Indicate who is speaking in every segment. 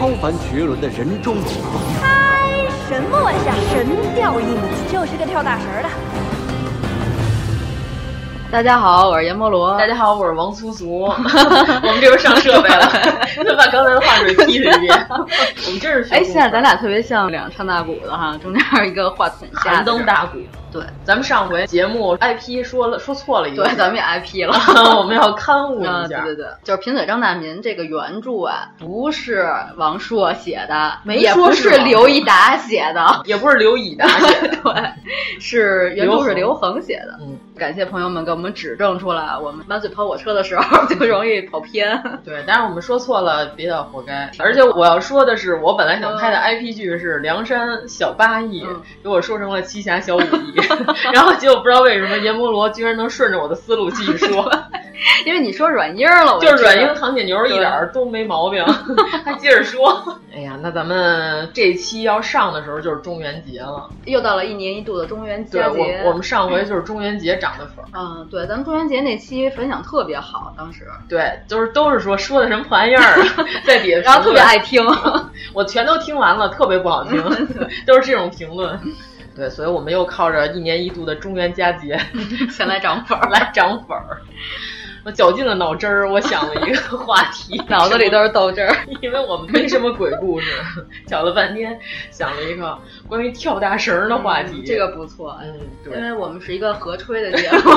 Speaker 1: 超凡绝伦的人中龙。
Speaker 2: 嗨，什么玩笑？神调印记，就是个跳大神的。
Speaker 3: 大家好，我是阎摩罗。
Speaker 4: 大家好，我是王苏苏。我们这边上设备了，就把刚才的话水踢了一遍。我们这是
Speaker 3: 哎，现在咱俩特别像两唱大鼓的哈，中间一个话筒下
Speaker 4: 寒灯大鼓。
Speaker 3: 对，
Speaker 4: 咱们上回节目 IP 说了说错了一个，
Speaker 3: 对，咱们也 IP 了，
Speaker 4: 我们要刊物一下。
Speaker 3: 对对对，就是贫嘴张大民这个原著啊，不是王朔写的，
Speaker 4: 没
Speaker 3: 说是刘一达写的，
Speaker 4: 也不是刘以达写的，
Speaker 3: 对，是原著是刘恒写的。嗯，感谢朋友们给我们指正出来，我们满嘴跑火车的时候就容易跑偏。
Speaker 4: 对，但是我们说错了，比较活该。而且我要说的是，我本来想拍的 IP 剧是《梁山小八义》，给我说成了《七侠小五义》。然后结果不知道为什么阎摩罗居然能顺着我的思路继续说，
Speaker 3: 因为你说软音了，
Speaker 4: 就是软音唐姐牛一点都没毛病，还接着说。哎呀，那咱们这期要上的时候就是中元节了，
Speaker 3: 又到了一年一度的中元节。
Speaker 4: 对，我我们上回就是中元节涨的粉。
Speaker 3: 嗯，对，咱们中元节那期反响特别好，当时。
Speaker 4: 对，就是都是说说的什么破玩意儿，在底下，
Speaker 3: 然后特别爱听，
Speaker 4: 我全都听完了，特别不好听，都是这种评论。对，所以我们又靠着一年一度的中元佳节
Speaker 3: 前来涨粉儿，
Speaker 4: 来涨粉儿。我绞尽了脑汁儿，我想了一个 话题，
Speaker 3: 脑子里都是豆汁儿，
Speaker 4: 因为我们没什么鬼故事，讲了半天，想了一个关于跳大绳的话题。
Speaker 3: 这个不错，
Speaker 4: 嗯，对，
Speaker 3: 因为我们是一个合吹的节目，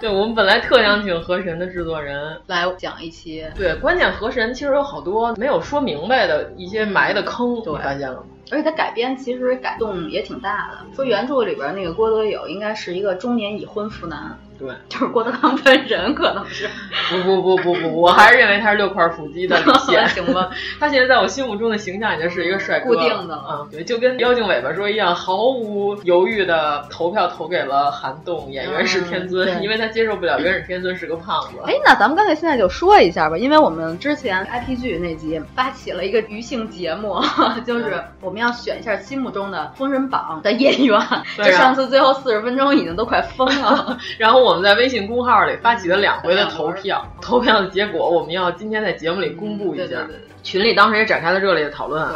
Speaker 4: 对，我们本来特想请河神的制作人
Speaker 3: 来讲一期。
Speaker 4: 对，关键河神其实有好多没有说明白的一些埋的坑，
Speaker 3: 你
Speaker 4: 发现了吗？
Speaker 3: 而且它改编其实改动也挺大的。说原著里边那个郭德友应该是一个中年已婚妇男，
Speaker 4: 对，
Speaker 3: 就是郭德纲本人可能是。
Speaker 4: 不不不不不，我还是认为他是六块腹肌的李现，
Speaker 3: 行吧？
Speaker 4: 他现在在我心目中的形象已经是一个帅哥，
Speaker 3: 固定的了。
Speaker 4: 嗯，对，就跟妖精尾巴说一样，毫无犹豫的投票投给了韩栋演袁氏天尊，因为他接受不了元始天尊是个胖子。
Speaker 3: 哎，那咱们干脆现在就说一下吧，因为我们之前 IP 剧那集发起了一个余性节目，就是我们要选一下心目中的《封神榜》的演员。就上次最后四十分钟已经都快疯了，
Speaker 4: 然后我们在微信公号里发起了两回的投票，投票的结果我们要今天在节目里公布一下。群里当时也展开了热烈的讨论。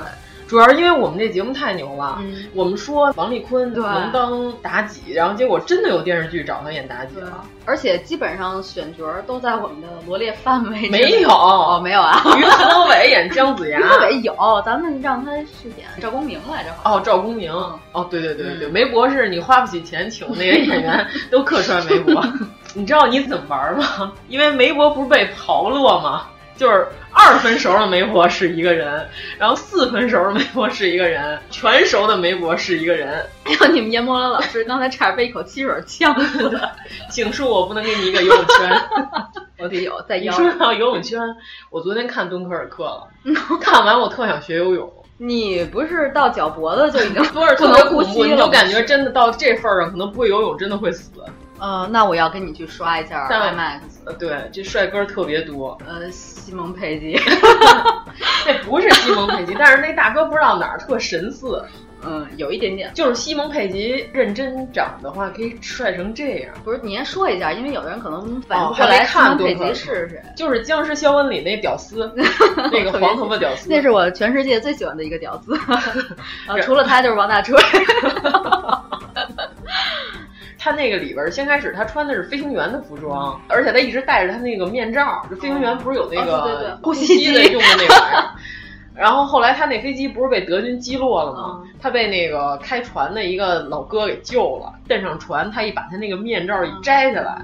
Speaker 4: 主要是因为我们这节目太牛了，
Speaker 3: 嗯、
Speaker 4: 我们说王丽坤能当妲己，然后结果真的有电视剧找他演妲己了，
Speaker 3: 而且基本上选角都在我们的罗列范围。
Speaker 4: 没有，
Speaker 3: 哦，没有啊。
Speaker 4: 于和伟演姜子牙，
Speaker 3: 于和伟有，咱们让他饰演赵公明来着。
Speaker 4: 哦，赵公明，哦，对对对对对，梅博士，你花不起钱请那个演员都客串梅博，你知道你怎么玩吗？因为梅博不是被刨落吗？就是二分熟的媒婆是一个人，然后四分熟的媒婆是一个人，全熟的媒婆是一个人。
Speaker 3: 哎呦，你们阎摩罗老师刚才差点被一口汽水呛死了。
Speaker 4: 请恕我不能给你一个游泳圈。
Speaker 3: 我得有，在腰。
Speaker 4: 说到游泳圈，我昨天看敦刻尔克了，看完我特想学游泳。
Speaker 3: 你不是到脚脖子就已经
Speaker 4: 不是
Speaker 3: 不能呼吸了，
Speaker 4: 你就感觉真的到这份儿上，可能不会游泳真的会死。
Speaker 3: 呃，那我要跟你去刷一下
Speaker 4: 在
Speaker 3: IMAX。
Speaker 4: 呃，对，这帅哥特别多。
Speaker 3: 呃，西蒙佩吉，
Speaker 4: 那不是西蒙佩吉，但是那大哥不知道哪儿特神似。
Speaker 3: 嗯，有一点点，
Speaker 4: 就是西蒙佩吉认真长的话，可以帅成这样。
Speaker 3: 不是，你先说一下，因为有的人可能反应
Speaker 4: 不
Speaker 3: 过来。
Speaker 4: 西蒙
Speaker 3: 佩吉是谁？
Speaker 4: 就是《僵尸肖恩》里那屌丝，那个黄头发屌丝。
Speaker 3: 那是我全世界最喜欢的一个屌丝，啊，除了他就是王大锤。
Speaker 4: 他那个里边先开始他穿的是飞行员的服装，而且他一直戴着他那个面罩。就飞行员不是有那个呼吸机的用的那玩意儿。然后后来他那飞机不是被德军击落了吗？他被那个开船的一个老哥给救了，登上船，他一把他那个面罩一摘下来，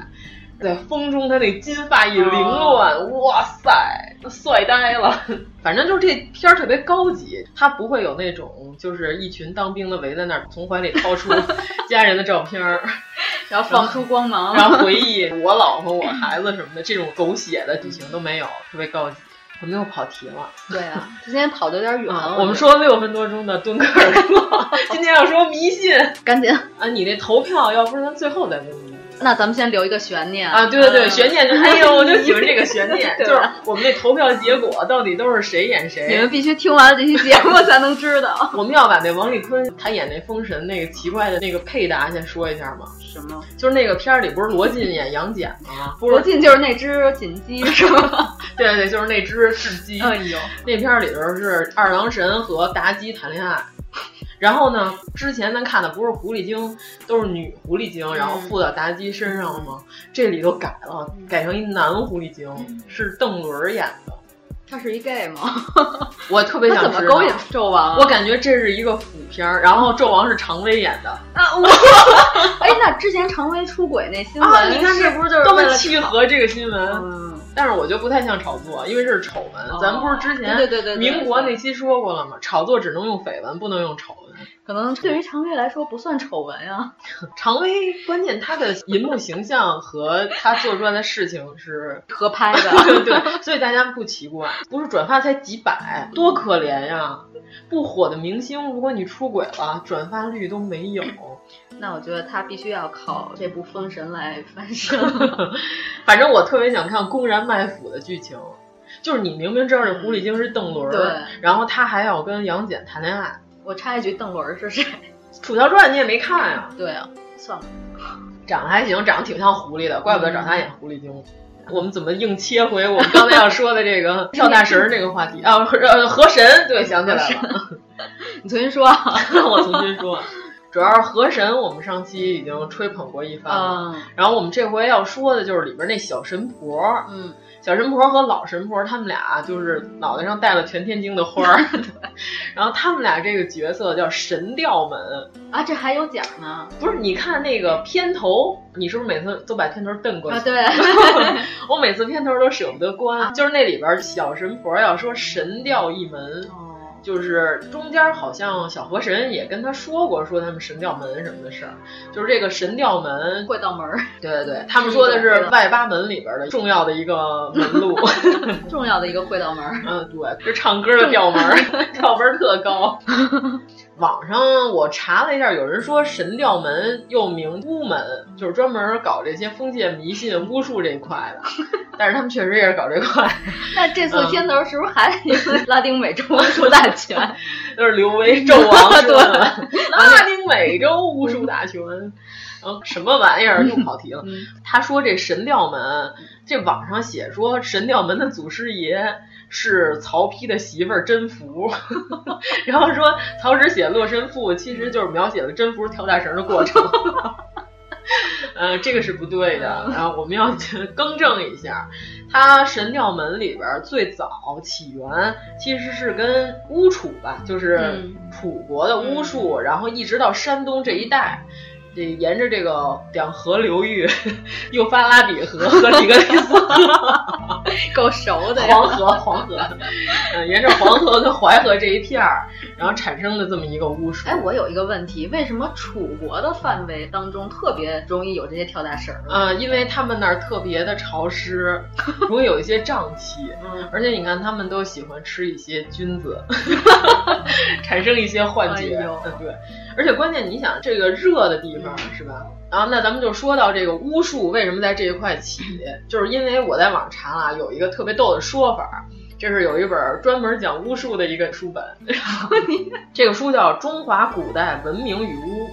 Speaker 4: 在风中他那金发一凌乱，哇塞，帅呆了。反正就是这片儿特别高级，他不会有那种就是一群当兵的围在那儿，从怀里掏出 家人的照片儿，
Speaker 3: 然后放出光芒，
Speaker 4: 然后回忆我老婆、我孩子什么的，这种狗血的剧情都没有，特别高级。我们又跑题了，
Speaker 3: 对啊，今天跑的有点远。
Speaker 4: 啊、我们说六分多钟的敦刻尔克，今天要说迷信，
Speaker 3: 赶紧
Speaker 4: 啊！你那投票，要不然咱最后再问你。
Speaker 3: 那咱们先留一个悬念
Speaker 4: 啊！对对对，悬念就哎呦，我就喜欢这个悬念，就是我们那投票结果到底都是谁演谁，
Speaker 3: 你们必须听完了这期节目才能知道。
Speaker 4: 我们要把那王丽坤他演那封神那个奇怪的那个配搭先说一下吗？
Speaker 3: 什么？
Speaker 4: 就是那个片儿里不是罗晋演杨戬吗？
Speaker 3: 罗晋就是那只锦鸡是吗？
Speaker 4: 对 对对，就是那只雉鸡。
Speaker 3: 哎呦，
Speaker 4: 那片儿里头是二郎神和妲己谈恋爱。然后呢？之前咱看的不是狐狸精，都是女狐狸精，然后附到妲己身上了吗？这里都改了，改成一男狐狸精，是邓伦演的。
Speaker 3: 他是一 gay 吗？
Speaker 4: 我特别想
Speaker 3: 怎么勾引纣王？
Speaker 4: 我感觉这是一个腐片儿，然后纣王是常威演的。
Speaker 3: 啊，我 哎，那之前常威出轨那新闻，
Speaker 4: 啊、你看
Speaker 3: 这不是就是
Speaker 4: 多么契合这个新闻？
Speaker 3: 嗯，
Speaker 4: 但是我觉得不太像炒作，因为这是丑闻。
Speaker 3: 哦、
Speaker 4: 咱不是之前
Speaker 3: 对对对
Speaker 4: 民国那期说过了吗？炒作只能用绯闻，不能用丑闻。
Speaker 3: 可能对于常威来说不算丑闻啊。
Speaker 4: 常威关键他的银幕形象和他做出来的事情是
Speaker 3: 合拍的，
Speaker 4: 对对，所以大家不奇怪。不是转发才几百，多可怜呀！不火的明星，如果你出轨了，转发率都没有。
Speaker 3: 那我觉得他必须要靠这部《封神》来翻身。
Speaker 4: 反正我特别想看公然卖腐的剧情，就是你明明知道这狐狸精是邓伦，
Speaker 3: 对，
Speaker 4: 然后他还要跟杨戬谈恋爱。
Speaker 3: 我插一句，邓伦是谁？
Speaker 4: 《楚乔传》你也没看呀？
Speaker 3: 对啊，算了，
Speaker 4: 长得还行，长得挺像狐狸的，怪不得找他演狐狸精。我们怎么硬切回我们刚才要说的这个 跳大神这个话题啊？呃，河神，对，想起来了。
Speaker 3: 你重新说，
Speaker 4: 我重新说。主要是河神，我们上期已经吹捧过一番了。
Speaker 3: 嗯、
Speaker 4: 然后我们这回要说的就是里边那小神婆。
Speaker 3: 嗯。
Speaker 4: 小神婆和老神婆，他们俩就是脑袋上戴了全天津的花儿，然后他们俩这个角色叫神调门
Speaker 3: 啊，这还有奖呢？
Speaker 4: 不是，你看那个片头，你是不是每次都把片头瞪过去？
Speaker 3: 啊，对，
Speaker 4: 我每次片头都舍不得关，啊、就是那里边小神婆要说神调一门。
Speaker 3: 哦
Speaker 4: 就是中间好像小河神也跟他说过，说他们神调门什么的事儿，就是这个神调门
Speaker 3: 会道门儿。
Speaker 4: 对对对，他们说的是外八门里边的重要的一个门路，
Speaker 3: 重要的一个会道门儿。
Speaker 4: 嗯，对，这唱歌的调门儿，调门特高。网上我查了一下，有人说神调门又名巫门，就是专门搞这些封建迷信、巫术这一块的。但是他们确实也是搞这块。
Speaker 3: 那这次片头是不是还得拉丁美洲巫术大全？
Speaker 4: 就是刘威纣王说的拉丁美洲巫术大全。然后什么玩意儿又跑题了？
Speaker 3: 嗯、
Speaker 4: 他说这神调门，这网上写说神调门的祖师爷是曹丕的媳妇儿甄宓，然后说曹植写《洛神赋》其实就是描写了甄宓跳大绳的过程。呃，这个是不对的，然后我们要更正一下。他神庙门里边最早起源其实是跟巫楚吧，就是楚国的巫术，
Speaker 3: 嗯、
Speaker 4: 然后一直到山东这一带。这沿着这个两河流域，幼发拉底河和底格里斯河，
Speaker 3: 够熟的
Speaker 4: 黄河，黄河，嗯，沿着黄河跟淮河这一片儿，然后产生的这么一个巫术。
Speaker 3: 哎，我有一个问题，为什么楚国的范围当中特别容易有这些跳大神？
Speaker 4: 嗯，因为他们那儿特别的潮湿，容易有一些瘴气。
Speaker 3: 嗯，
Speaker 4: 而且你看，他们都喜欢吃一些菌子，产生一些幻觉。
Speaker 3: 哎、
Speaker 4: 嗯，对。而且关键，你想这个热的地方。是吧？然后那咱们就说到这个巫术为什么在这一块起，就是因为我在网上查了有一个特别逗的说法，这是有一本专门讲巫术的一个书本，然后你这个书叫《中华古代文明与巫》，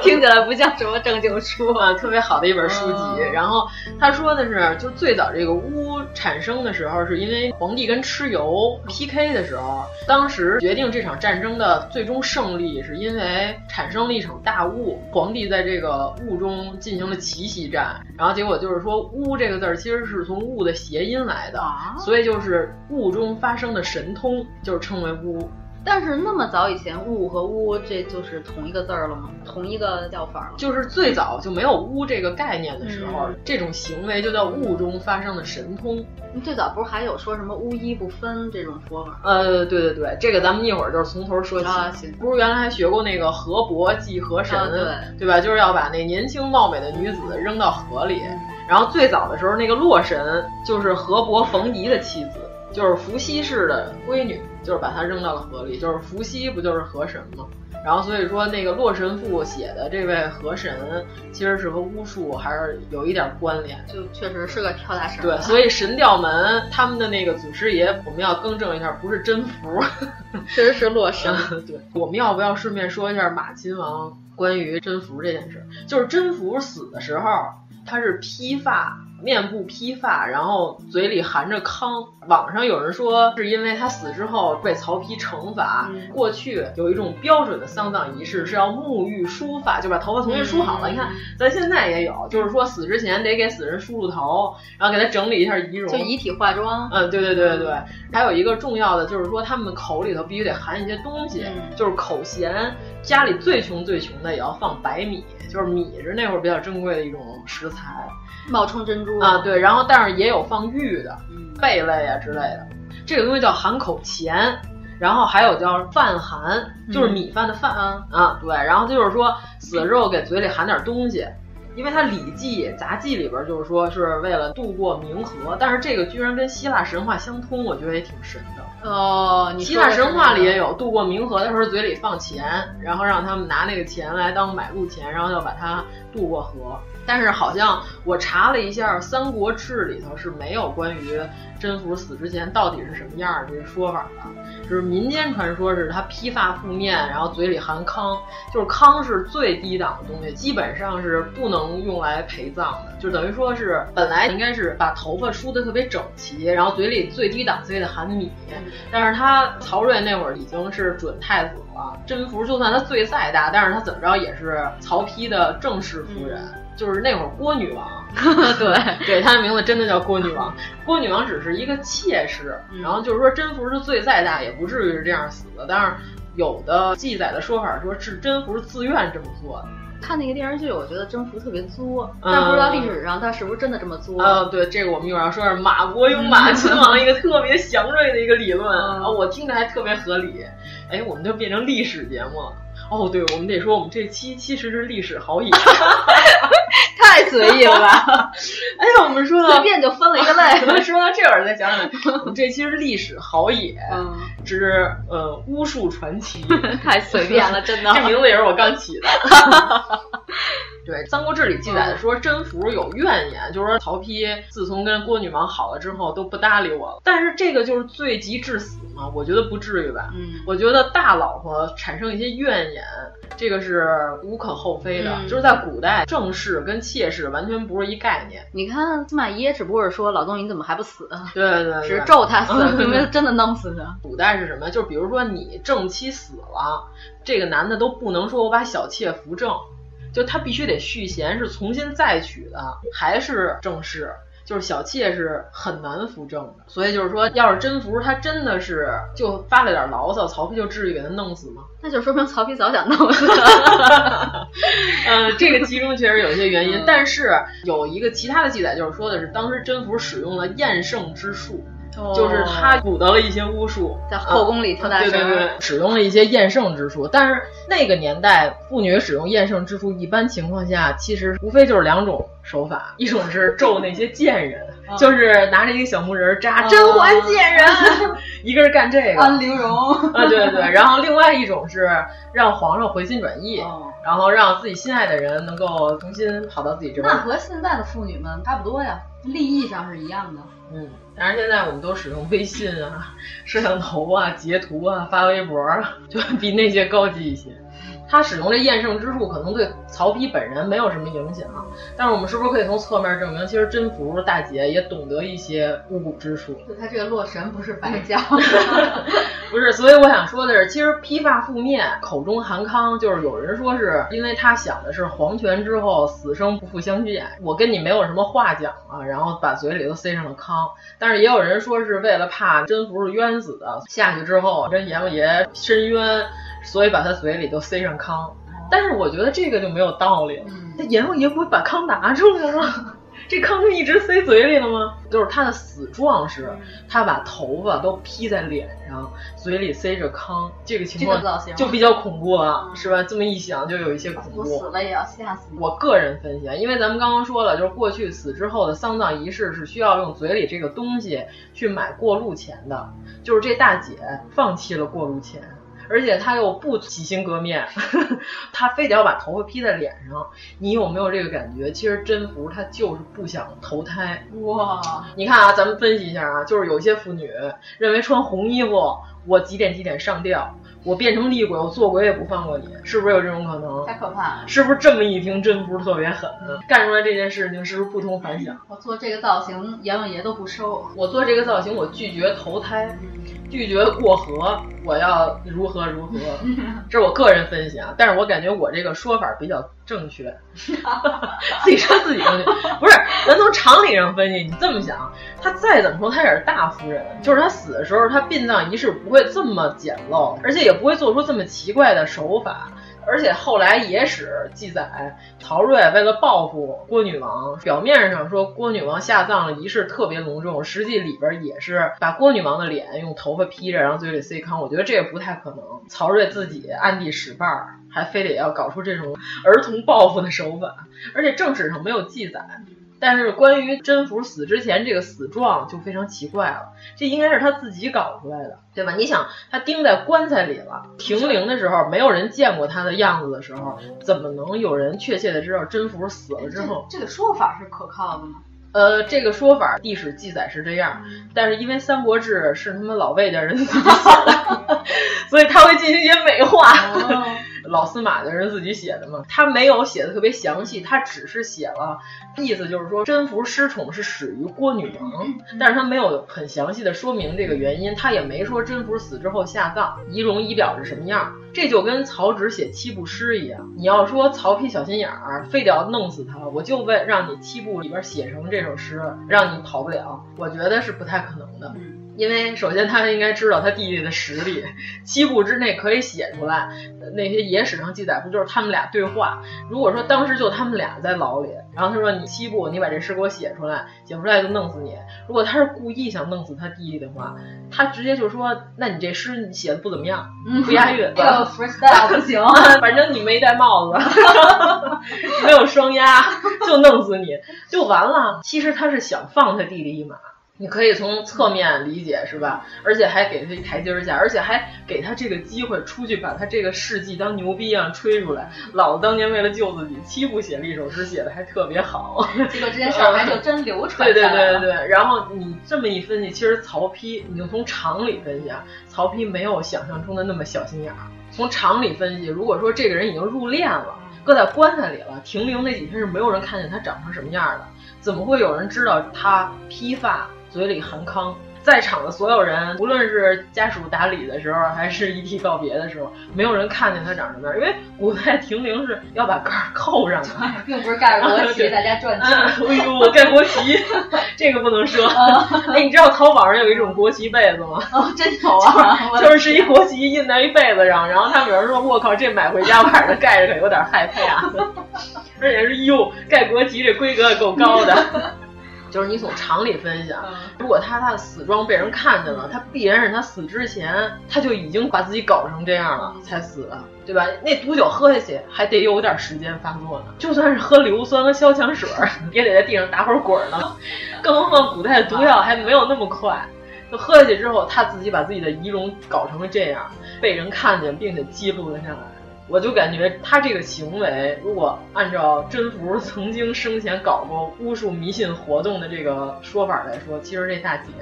Speaker 3: 听起来不像什么正经书。
Speaker 4: 啊，特别好的一本书籍。然后他说的是，就最早这个巫产生的时候，是因为皇帝跟蚩尤 PK 的时候，当时决定这场战争的最终胜利，是因为产生了一场大雾，皇帝在这个雾中进行了奇袭战，然后结果就是说“巫”这个字儿其实是从雾的谐音来的，所以就是雾中发生的神通，就是称为巫。
Speaker 3: 但是那么早以前，雾和巫这就是同一个字儿了吗？同一个叫法吗？
Speaker 4: 就是最早就没有巫这个概念的时候，这种行为就叫雾中发生的神通。
Speaker 3: 最早不是还有说什么巫医不分这种说法？
Speaker 4: 呃，对对对，这个咱们一会儿就是从头说起。
Speaker 3: 啊、
Speaker 4: 不是原来还学过那个河伯祭河神，
Speaker 3: 啊、对
Speaker 4: 对吧？就是要把那年轻貌美的女子扔到河里。然后最早的时候，那个洛神就是河伯冯迪的妻子，就是伏羲氏的闺女。就是把她扔到了河里，就是伏羲不就是河神吗？然后所以说那个《洛神赋》写的这位河神，其实是和巫术还是有一点关联，
Speaker 3: 就确实是个跳大神。
Speaker 4: 对，所以神调门他们的那个祖师爷，我们要更正一下，不是真福，
Speaker 3: 确实是洛神。
Speaker 4: 对，我们要不要顺便说一下马亲王关于真福这件事？就是真福死的时候，他是披发。面部披发，然后嘴里含着糠。网上有人说是因为他死之后被曹丕惩罚。
Speaker 3: 嗯、
Speaker 4: 过去有一种标准的丧葬仪式是要沐浴梳发，就把头发重新梳好了。
Speaker 3: 嗯、
Speaker 4: 你看，咱现在也有，就是说死之前得给死人梳梳头，然后给他整理一下仪容，
Speaker 3: 就遗体化妆。
Speaker 4: 嗯，对对对对对。还有一个重要的就是说，他们口里头必须得含一些东西，
Speaker 3: 嗯、
Speaker 4: 就是口衔。家里最穷最穷的也要放白米，就是米是那会儿比较珍贵的一种食材。
Speaker 3: 冒充珍珠
Speaker 4: 啊，对，然后但是也有放玉的，
Speaker 3: 嗯、
Speaker 4: 贝类啊之类的，这个东西叫含口钱，然后还有叫饭含，就是米饭的饭、
Speaker 3: 嗯、
Speaker 4: 啊，对，然后就是说死了之后给嘴里含点东西，因为它《礼记》杂记里边就是说是为了渡过冥河，但是这个居然跟希腊神话相通，我觉得也挺神的。
Speaker 3: 哦，
Speaker 4: 希腊神话里也有渡过冥河的时候嘴里放钱，然后让他们拿那个钱来当买路钱，然后要把它渡过河。但是好像我查了一下，《三国志》里头是没有关于甄宓死之前到底是什么样的这说法的。就是民间传说是他披发覆面，然后嘴里含糠，就是糠是最低档的东西，基本上是不能用来陪葬的。就等于说是本来应该是把头发梳得特别整齐，然后嘴里最低档次也得含米。但是他曹睿那会儿已经是准太子了，甄宓就算他罪再大，但是他怎么着也是曹丕的正室夫人。就是那会儿郭女王，
Speaker 3: 对
Speaker 4: 对，她的名字真的叫郭女王。郭女王只是一个妾室，然后就是说甄宓是罪再大，也不至于是这样死的。但是有的记载的说法说是甄宓自愿这么做的。
Speaker 3: 看那个电视剧，我觉得甄宓特别作，但不知道历史上他是不是真的这么作。
Speaker 4: 呃，对，这个我们一会儿要说是马国有马亲王一个特别祥瑞的一个理论啊，我听着还特别合理。哎，我们就变成历史节目了。哦，对，我们得说，我们这期其实是历史好野，
Speaker 3: 太随意了吧？
Speaker 4: 哎呀，我们说到
Speaker 3: 随便就分了一个类，
Speaker 4: 说到这会儿再想想，我们这期是历史好野
Speaker 3: 嗯
Speaker 4: 之呃巫术传奇，
Speaker 3: 太随便了，真的。
Speaker 4: 这名字也是我刚起的。对，《三国志》里记载的说，甄宓有怨言，就是说曹丕自从跟郭女王好了之后都不搭理我了。但是这个就是罪及致死嘛？我觉得不至于吧。
Speaker 3: 嗯，
Speaker 4: 我觉得大老婆产生一些怨言，这个是无可厚非的。
Speaker 3: 嗯、
Speaker 4: 就是在古代，正室跟妾室完全不是一概念。
Speaker 3: 你看司马懿只不过是说老东你怎么还不死？
Speaker 4: 对对对，
Speaker 3: 只是咒他死，并没有真的弄死他。
Speaker 4: 古代是什么？就比如说你正妻死了，这个男的都不能说我把小妾扶正。就他必须得续弦，是重新再娶的，还是正室，就是小妾是很难扶正的。所以就是说，要是甄宓他真的是就发了点牢骚，曹丕就至于给他弄死吗？
Speaker 3: 那就说明曹丕早想弄死了。
Speaker 4: 呃，这个其中确实有一些原因，但是有一个其他的记载，就是说的是当时甄宓使用了厌胜之术。就是他补得了一些巫术，
Speaker 3: 在后宫里跳大
Speaker 4: 神、啊，对对对，使用了一些厌圣之术。但是那个年代，妇女使用厌圣之术，一般情况下其实无非就是两种手法，一种是咒那些贱人，就是拿着一个小木人扎甄嬛贱人，一个是干这个
Speaker 3: 安陵容
Speaker 4: 啊，对对对，然后另外一种是让皇上回心转意，然后让自己心爱的人能够重新跑到自己这边。
Speaker 3: 那和现在的妇女们差不多呀，利益上是一样的。
Speaker 4: 嗯，但是现在我们都使用微信啊、摄像头啊、截图啊、发微博啊，就比那些高级一些。他使用这厌胜之术，可能对曹丕本人没有什么影响，但是我们是不是可以从侧面证明，其实甄宓大姐也懂得一些巫蛊之术？
Speaker 3: 就他这个洛神不是白叫，
Speaker 4: 不是。所以我想说的是，其实披发覆面、口中含糠，就是有人说是因为他想的是黄泉之后死生不复相见，我跟你没有什么话讲了，然后把嘴里都塞上了糠。但是也有人说是为了怕甄宓是冤死的，下去之后跟阎王爷申冤。所以把他嘴里都塞上糠，但是我觉得这个就没有道理了。那阎王爷不会把糠拿出来吗？这糠就一直塞嘴里了吗？就是他的死状是，他把头发都披在脸上，嘴里塞着糠，这个情况就比较恐怖了，是吧？这么一想就有一些恐怖。
Speaker 3: 我死了也要吓死。
Speaker 4: 我个人分析，因为咱们刚刚说了，就是过去死之后的丧葬仪式是需要用嘴里这个东西去买过路钱的，就是这大姐放弃了过路钱。而且他又不洗心革面，他非得要把头发披在脸上。你有没有这个感觉？其实甄宓她就是不想投胎。
Speaker 3: 哇！
Speaker 4: 你看啊，咱们分析一下啊，就是有些妇女认为穿红衣服，我几点几点上吊，我变成厉鬼，我做鬼也不放过你，是不是有这种可能？
Speaker 3: 太可怕了！
Speaker 4: 是不是这么一听，真不是特别狠，干出来这件事情是不是不同凡响？
Speaker 3: 我做这个造型，阎王爷都不收。
Speaker 4: 我做这个造型，我拒绝投胎。拒绝过河，我要如何如何？这是我个人分析啊，但是我感觉我这个说法比较正确。自己说自己正确，不是？咱从常理上分析，你这么想，他再怎么说他也是大夫人，就是他死的时候，他殡葬仪式不会这么简陋，而且也不会做出这么奇怪的手法。而且后来野史记载，曹睿为了报复郭女王，表面上说郭女王下葬的仪式特别隆重，实际里边也是把郭女王的脸用头发披着，然后嘴里塞糠。我觉得这也不太可能，曹睿自己暗地使绊儿，还非得要搞出这种儿童报复的手法，而且正史上没有记载。但是关于甄宓死之前这个死状就非常奇怪了，这应该是他自己搞出来的，对吧？你想，他钉在棺材里了，停灵的时候没有人见过他的样子的时候，怎么能有人确切的知道甄宓死了之后？
Speaker 3: 这个说法是可靠的吗？
Speaker 4: 呃，这个说法历史记载是这样，但是因为《三国志》是他们老魏家人 所以他会进行一些美化。老司马的人自己写的嘛，他没有写的特别详细，他只是写了意思，就是说甄宓失宠是始于郭女王，但是他没有很详细的说明这个原因，他也没说甄宓死之后下葬仪容仪表是什么样，这就跟曹植写七步诗一样，你要说曹丕小心眼儿，非得要弄死他，我就为让你七步里边写成这首诗，让你跑不了，我觉得是不太可能的。因为首先他应该知道他弟弟的实力，七步之内可以写出来。那些野史上记载不就是他们俩对话？如果说当时就他们俩在牢里，然后他说你七步，你把这诗给我写出来，写不出来就弄死你。如果他是故意想弄死他弟弟的话，他直接就说，那你这诗你写的不怎么样，不押韵，
Speaker 3: 这个 freestyle 不行，
Speaker 4: 反正你没戴帽子，没有双押，就弄死你就完了。其实他是想放他弟弟一马。你可以从侧面理解是吧？而且还给他一台阶下，而且还给他这个机会出去把他这个事迹当牛逼一样吹出来。老子当年为了救自己，七步写了一首诗，写的还特别好。
Speaker 3: 结果这件事儿还就真流传
Speaker 4: 对对对对对。然后你这么一分析，其实曹丕，你就从常理分析啊，曹丕没有想象中的那么小心眼儿。从常理分析，如果说这个人已经入殓了，搁在棺材里了，停灵那几天是没有人看见他长成什么样的，怎么会有人知道他披发？嘴里含糠，在场的所有人，无论是家属打理的时候，还是遗体告别的时候，没有人看见他长什么样。因为古代 停灵是要把盖儿扣上的，
Speaker 3: 并不是盖着国旗，大家转起。
Speaker 4: 哎呦，盖国旗，这个不能说。哎，你知道淘宝上有一种国旗被子吗？
Speaker 3: 哦，真有啊！
Speaker 4: 就是是一国旗印在一被子上，然后他们有人说：“我靠，这买回家晚上盖着可有点害怕。”而且是哟，盖国旗这规格也够高的。就是你从常理分析，如果他他的死状被人看见了，他必然是他死之前他就已经把自己搞成这样了才死的，对吧？那毒酒喝下去还得有点时间发作呢，就算是喝硫酸和消强水，也得在地上打会儿滚呢。更何况古代的毒药还没有那么快，就喝下去之后，他自己把自己的仪容搞成了这样，被人看见并且记录了下来。我就感觉他这个行为，如果按照甄宓曾经生前搞过巫术迷信活动的这个说法来说，其实这大姐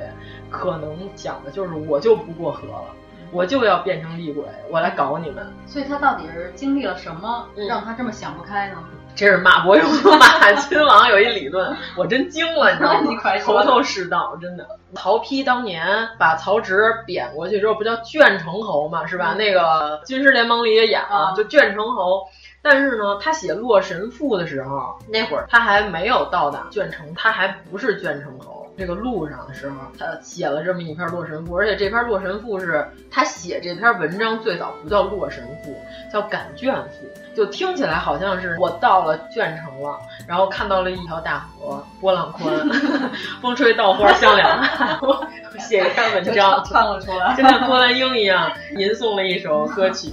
Speaker 4: 可能想的就是我就不过河了，我就要变成厉鬼，我来搞你们。
Speaker 3: 所以她到底是经历了什么，让她这么想不开呢？
Speaker 4: 这是马伯庸马亲王有一理论，我真惊了，你知道吗？头头是道，真的。曹丕当年把曹植贬过去之后，不叫卷城侯嘛，是吧？那个《军师联盟》里也演了，就卷城侯。但是呢，他写《洛神赋》的时候，那会儿他还没有到达卷城，他还不是卷城侯。这个路上的时候，他写了这么一篇《洛神赋》，而且这篇《洛神赋》是他写这篇文章最早不叫《洛神赋》，叫《感卷赋》，就听起来好像是我到了卷城了，然后看到了一条大河，波浪宽，风吹稻花香两岸，我写一篇文章
Speaker 3: 唱了出来，
Speaker 4: 就像郭兰英一样吟诵了一首歌曲，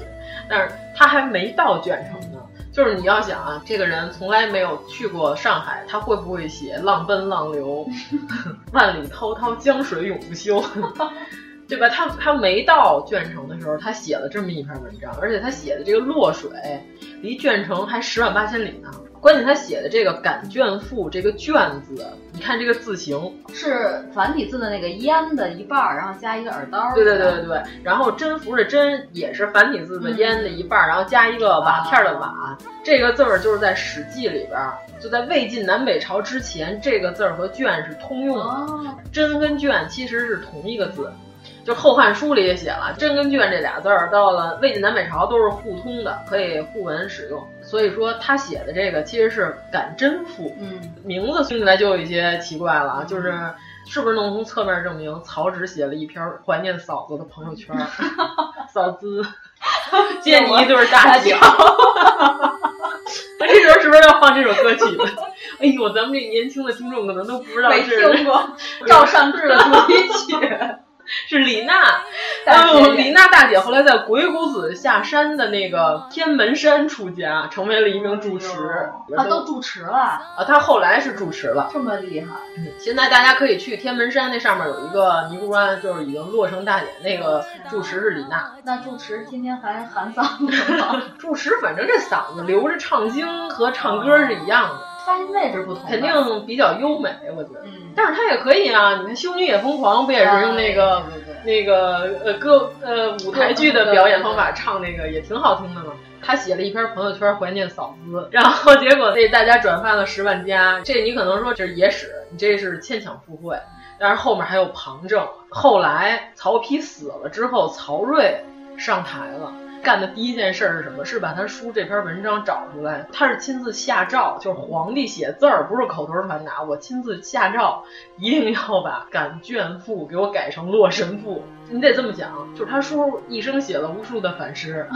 Speaker 4: 但是他还没到卷城呢。就是你要想啊，这个人从来没有去过上海，他会不会写“浪奔浪流，万里滔滔江水永不休 ”，对吧？他他没到鄄城的时候，他写了这么一篇文章，而且他写的这个洛水离鄄城还十万八千里呢。关键他写的这个《感卷赋》这个“卷”字，你看这个字形
Speaker 3: 是繁体字的那个“烟”的一半，然后加一个耳刀。
Speaker 4: 对对对对对。然后甄宓的“真”也是繁体字的“烟”的一半，然后加一个瓦片的“瓦”。这个字儿就是在《史记》里边，就在魏晋南北朝之前，这个字儿和“卷”是通用的。真跟卷其实是同一个字。就《后汉书》里也写了“甄”跟“卷”这俩字儿，到了魏晋南北朝都是互通的，可以互文使用。所以说他写的这个其实是《感甄赋》，
Speaker 3: 嗯，
Speaker 4: 名字听起来就有一些奇怪了，就是是不是能从侧面证明曹植写了一篇怀念嫂子的朋友圈？嫂子，借你一对大脚。那这时候是不是要放这首歌曲了？哎呦，咱们这年轻的听众可能都不知道
Speaker 3: 没听过赵尚志的主题曲。
Speaker 4: 是李娜，嗯，李娜大姐后来在鬼谷子下山的那个天门山出家，成为了一名住持。
Speaker 3: 啊，都住持了
Speaker 4: 啊！她后来是住持了，
Speaker 3: 这么厉害。
Speaker 4: 嗯，现在大家可以去天门山，那上面有一个尼姑庵，就是已经落成大典，那个住持是李娜。
Speaker 3: 那住持天天还喊嗓子 吗？
Speaker 4: 住持反正这嗓子留着唱经和唱歌是一样的。
Speaker 3: 发音位置不同，
Speaker 4: 肯定比较优美，我觉得。嗯，但是他也可以啊。你看《修女也疯狂》不也是用那个那个呃歌呃舞台剧的表演方法唱那个，也挺好听的嘛。他写了一篇朋友圈怀念嫂子，然后结果被大家转发了十万加。这你可能说这是野史，你这是牵强附会。但是后面还有旁证。后来曹丕死了之后，曹睿上台了。干的第一件事是什么？是把他叔这篇文章找出来。他是亲自下诏，就是皇帝写字儿，不是口头传达。我亲自下诏，一定要把《感卷赋》给我改成《洛神赋》。你得这么想，就是他叔一生写了无数的反诗，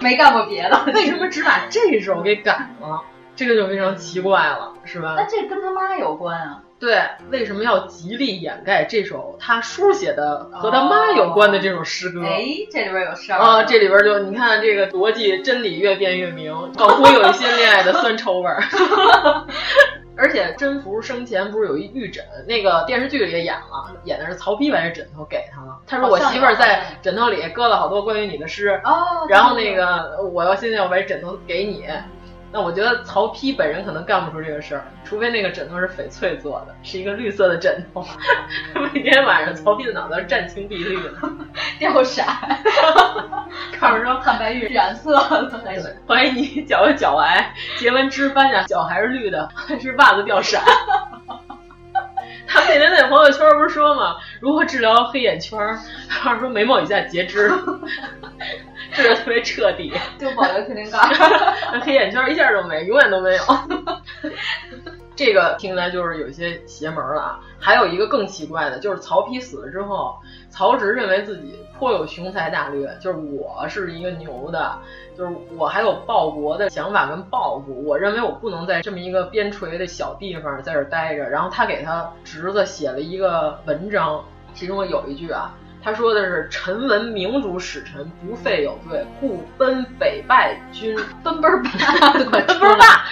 Speaker 3: 没干过别的，
Speaker 4: 为什么只把这首给改了？这个就非常奇怪了，是吧？
Speaker 3: 那这跟他妈有关啊？
Speaker 4: 对，为什么要极力掩盖这首他书写的和他妈有关的这首诗歌？
Speaker 3: 哎，这里边有事儿
Speaker 4: 啊！这里边就你看这个逻辑真理越辩越明，仿佛有一些恋爱的酸臭味儿。而且甄宓生前不是有一玉枕，那个电视剧里也演了，演的是曹丕把这枕头给他了。他说我媳妇儿在枕头里搁了好多关于你的诗，
Speaker 3: 哦，
Speaker 4: 然后那个我要现在要把这枕头给你。那我觉得曹丕本人可能干不出这个事儿，除非那个枕头是翡翠做的，是一个绿色的枕头。每天晚上曹丕的脑袋湛青碧绿的，
Speaker 3: 掉色，
Speaker 4: 看着说
Speaker 3: 汉白玉染色了。
Speaker 4: 怀疑你脚有脚癌，结完脂斑呀，脚还是绿的，还是袜子掉色。他那天在朋友圈不是说吗？如何治疗黑眼圈？他说眉毛以下截肢。治的特别彻底，
Speaker 3: 就保留天灵盖，
Speaker 4: 那黑眼圈一下都没，永远都没有。这个听起来就是有些邪门了啊。还有一个更奇怪的，就是曹丕死了之后，曹植认为自己颇有雄才大略，就是我是一个牛的，就是我还有报国的想法跟抱负。我认为我不能在这么一个边陲的小地方在这待着。然后他给他侄子写了一个文章，其中有一句啊。他说的是：“臣闻明主使臣不废有罪，故奔北败军，
Speaker 3: 奔奔吧，
Speaker 4: 奔奔吧，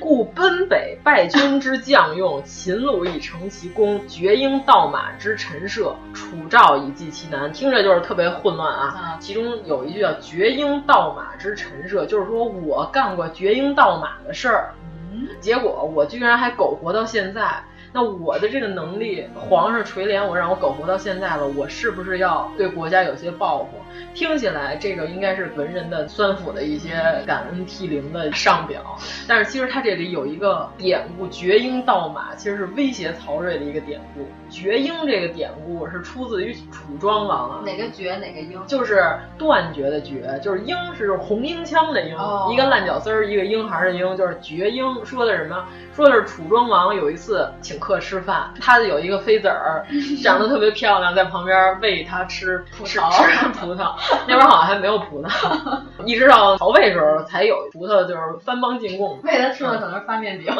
Speaker 4: 故奔北败军之将用，秦鲁以成其功，绝缨盗马之陈设，楚赵以济其难。”听着就是特别混乱啊！其中有一句叫“绝缨盗马之陈设”，就是说我干过绝缨盗马的事儿，
Speaker 3: 嗯，
Speaker 4: 结果我居然还苟活到现在。那我的这个能力，皇上垂怜我，让我苟活到现在了，我是不是要对国家有些报复？听起来这个应该是文人的酸腐的一些感恩涕零的上表，但是其实他这里有一个典故“绝缨盗马”，其实是威胁曹睿的一个典故。绝缨这个典故是出自于楚庄王啊，
Speaker 3: 哪个绝哪个缨？
Speaker 4: 就是断绝的绝，就是缨是红缨枪的缨，
Speaker 3: 哦、
Speaker 4: 一个烂脚丝儿，一个婴孩的婴，就是绝缨。说的什么？说的是楚庄王有一次请客吃饭，他有一个妃子儿，长得特别漂亮，在旁边喂他吃
Speaker 3: 葡
Speaker 4: 萄，吃葡萄。那边好像还没有葡萄，一直到曹魏时候才有葡萄，就是番邦进贡。
Speaker 3: 喂他吃的可能是发面饼，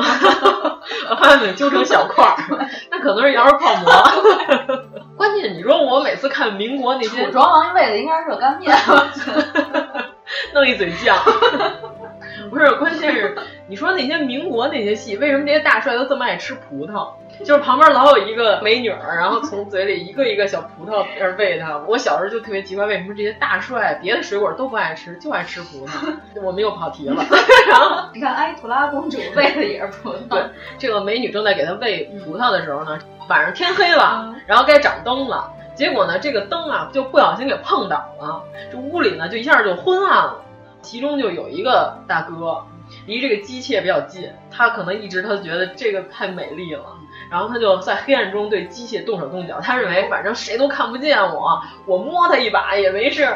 Speaker 4: 把发面饼揪成小块儿，那可能是羊肉泡馍。关键你说我每次看民国那些
Speaker 3: 楚庄王喂的应该是热干面，
Speaker 4: 弄一嘴酱。不是，关键是你说那些民国那些戏，为什么这些大帅都这么爱吃葡萄？就是旁边老有一个美女儿，然后从嘴里一个一个小葡萄喂他。我小时候就特别奇怪，为什么这些大帅别的水果都不爱吃，就爱吃葡萄？我们又跑题了。然后
Speaker 3: 你看埃图拉公主喂的也是葡萄。
Speaker 4: 对，这个美女正在给他喂葡萄的时候呢，晚上天黑了，然后该掌灯了。结果呢，这个灯啊就不小心给碰倒了，这屋里呢就一下就昏暗了。其中就有一个大哥，离这个姬妾比较近，他可能一直他觉得这个太美丽了，然后他就在黑暗中对机械动手动脚，他认为反正谁都看不见我，我摸他一把也没事。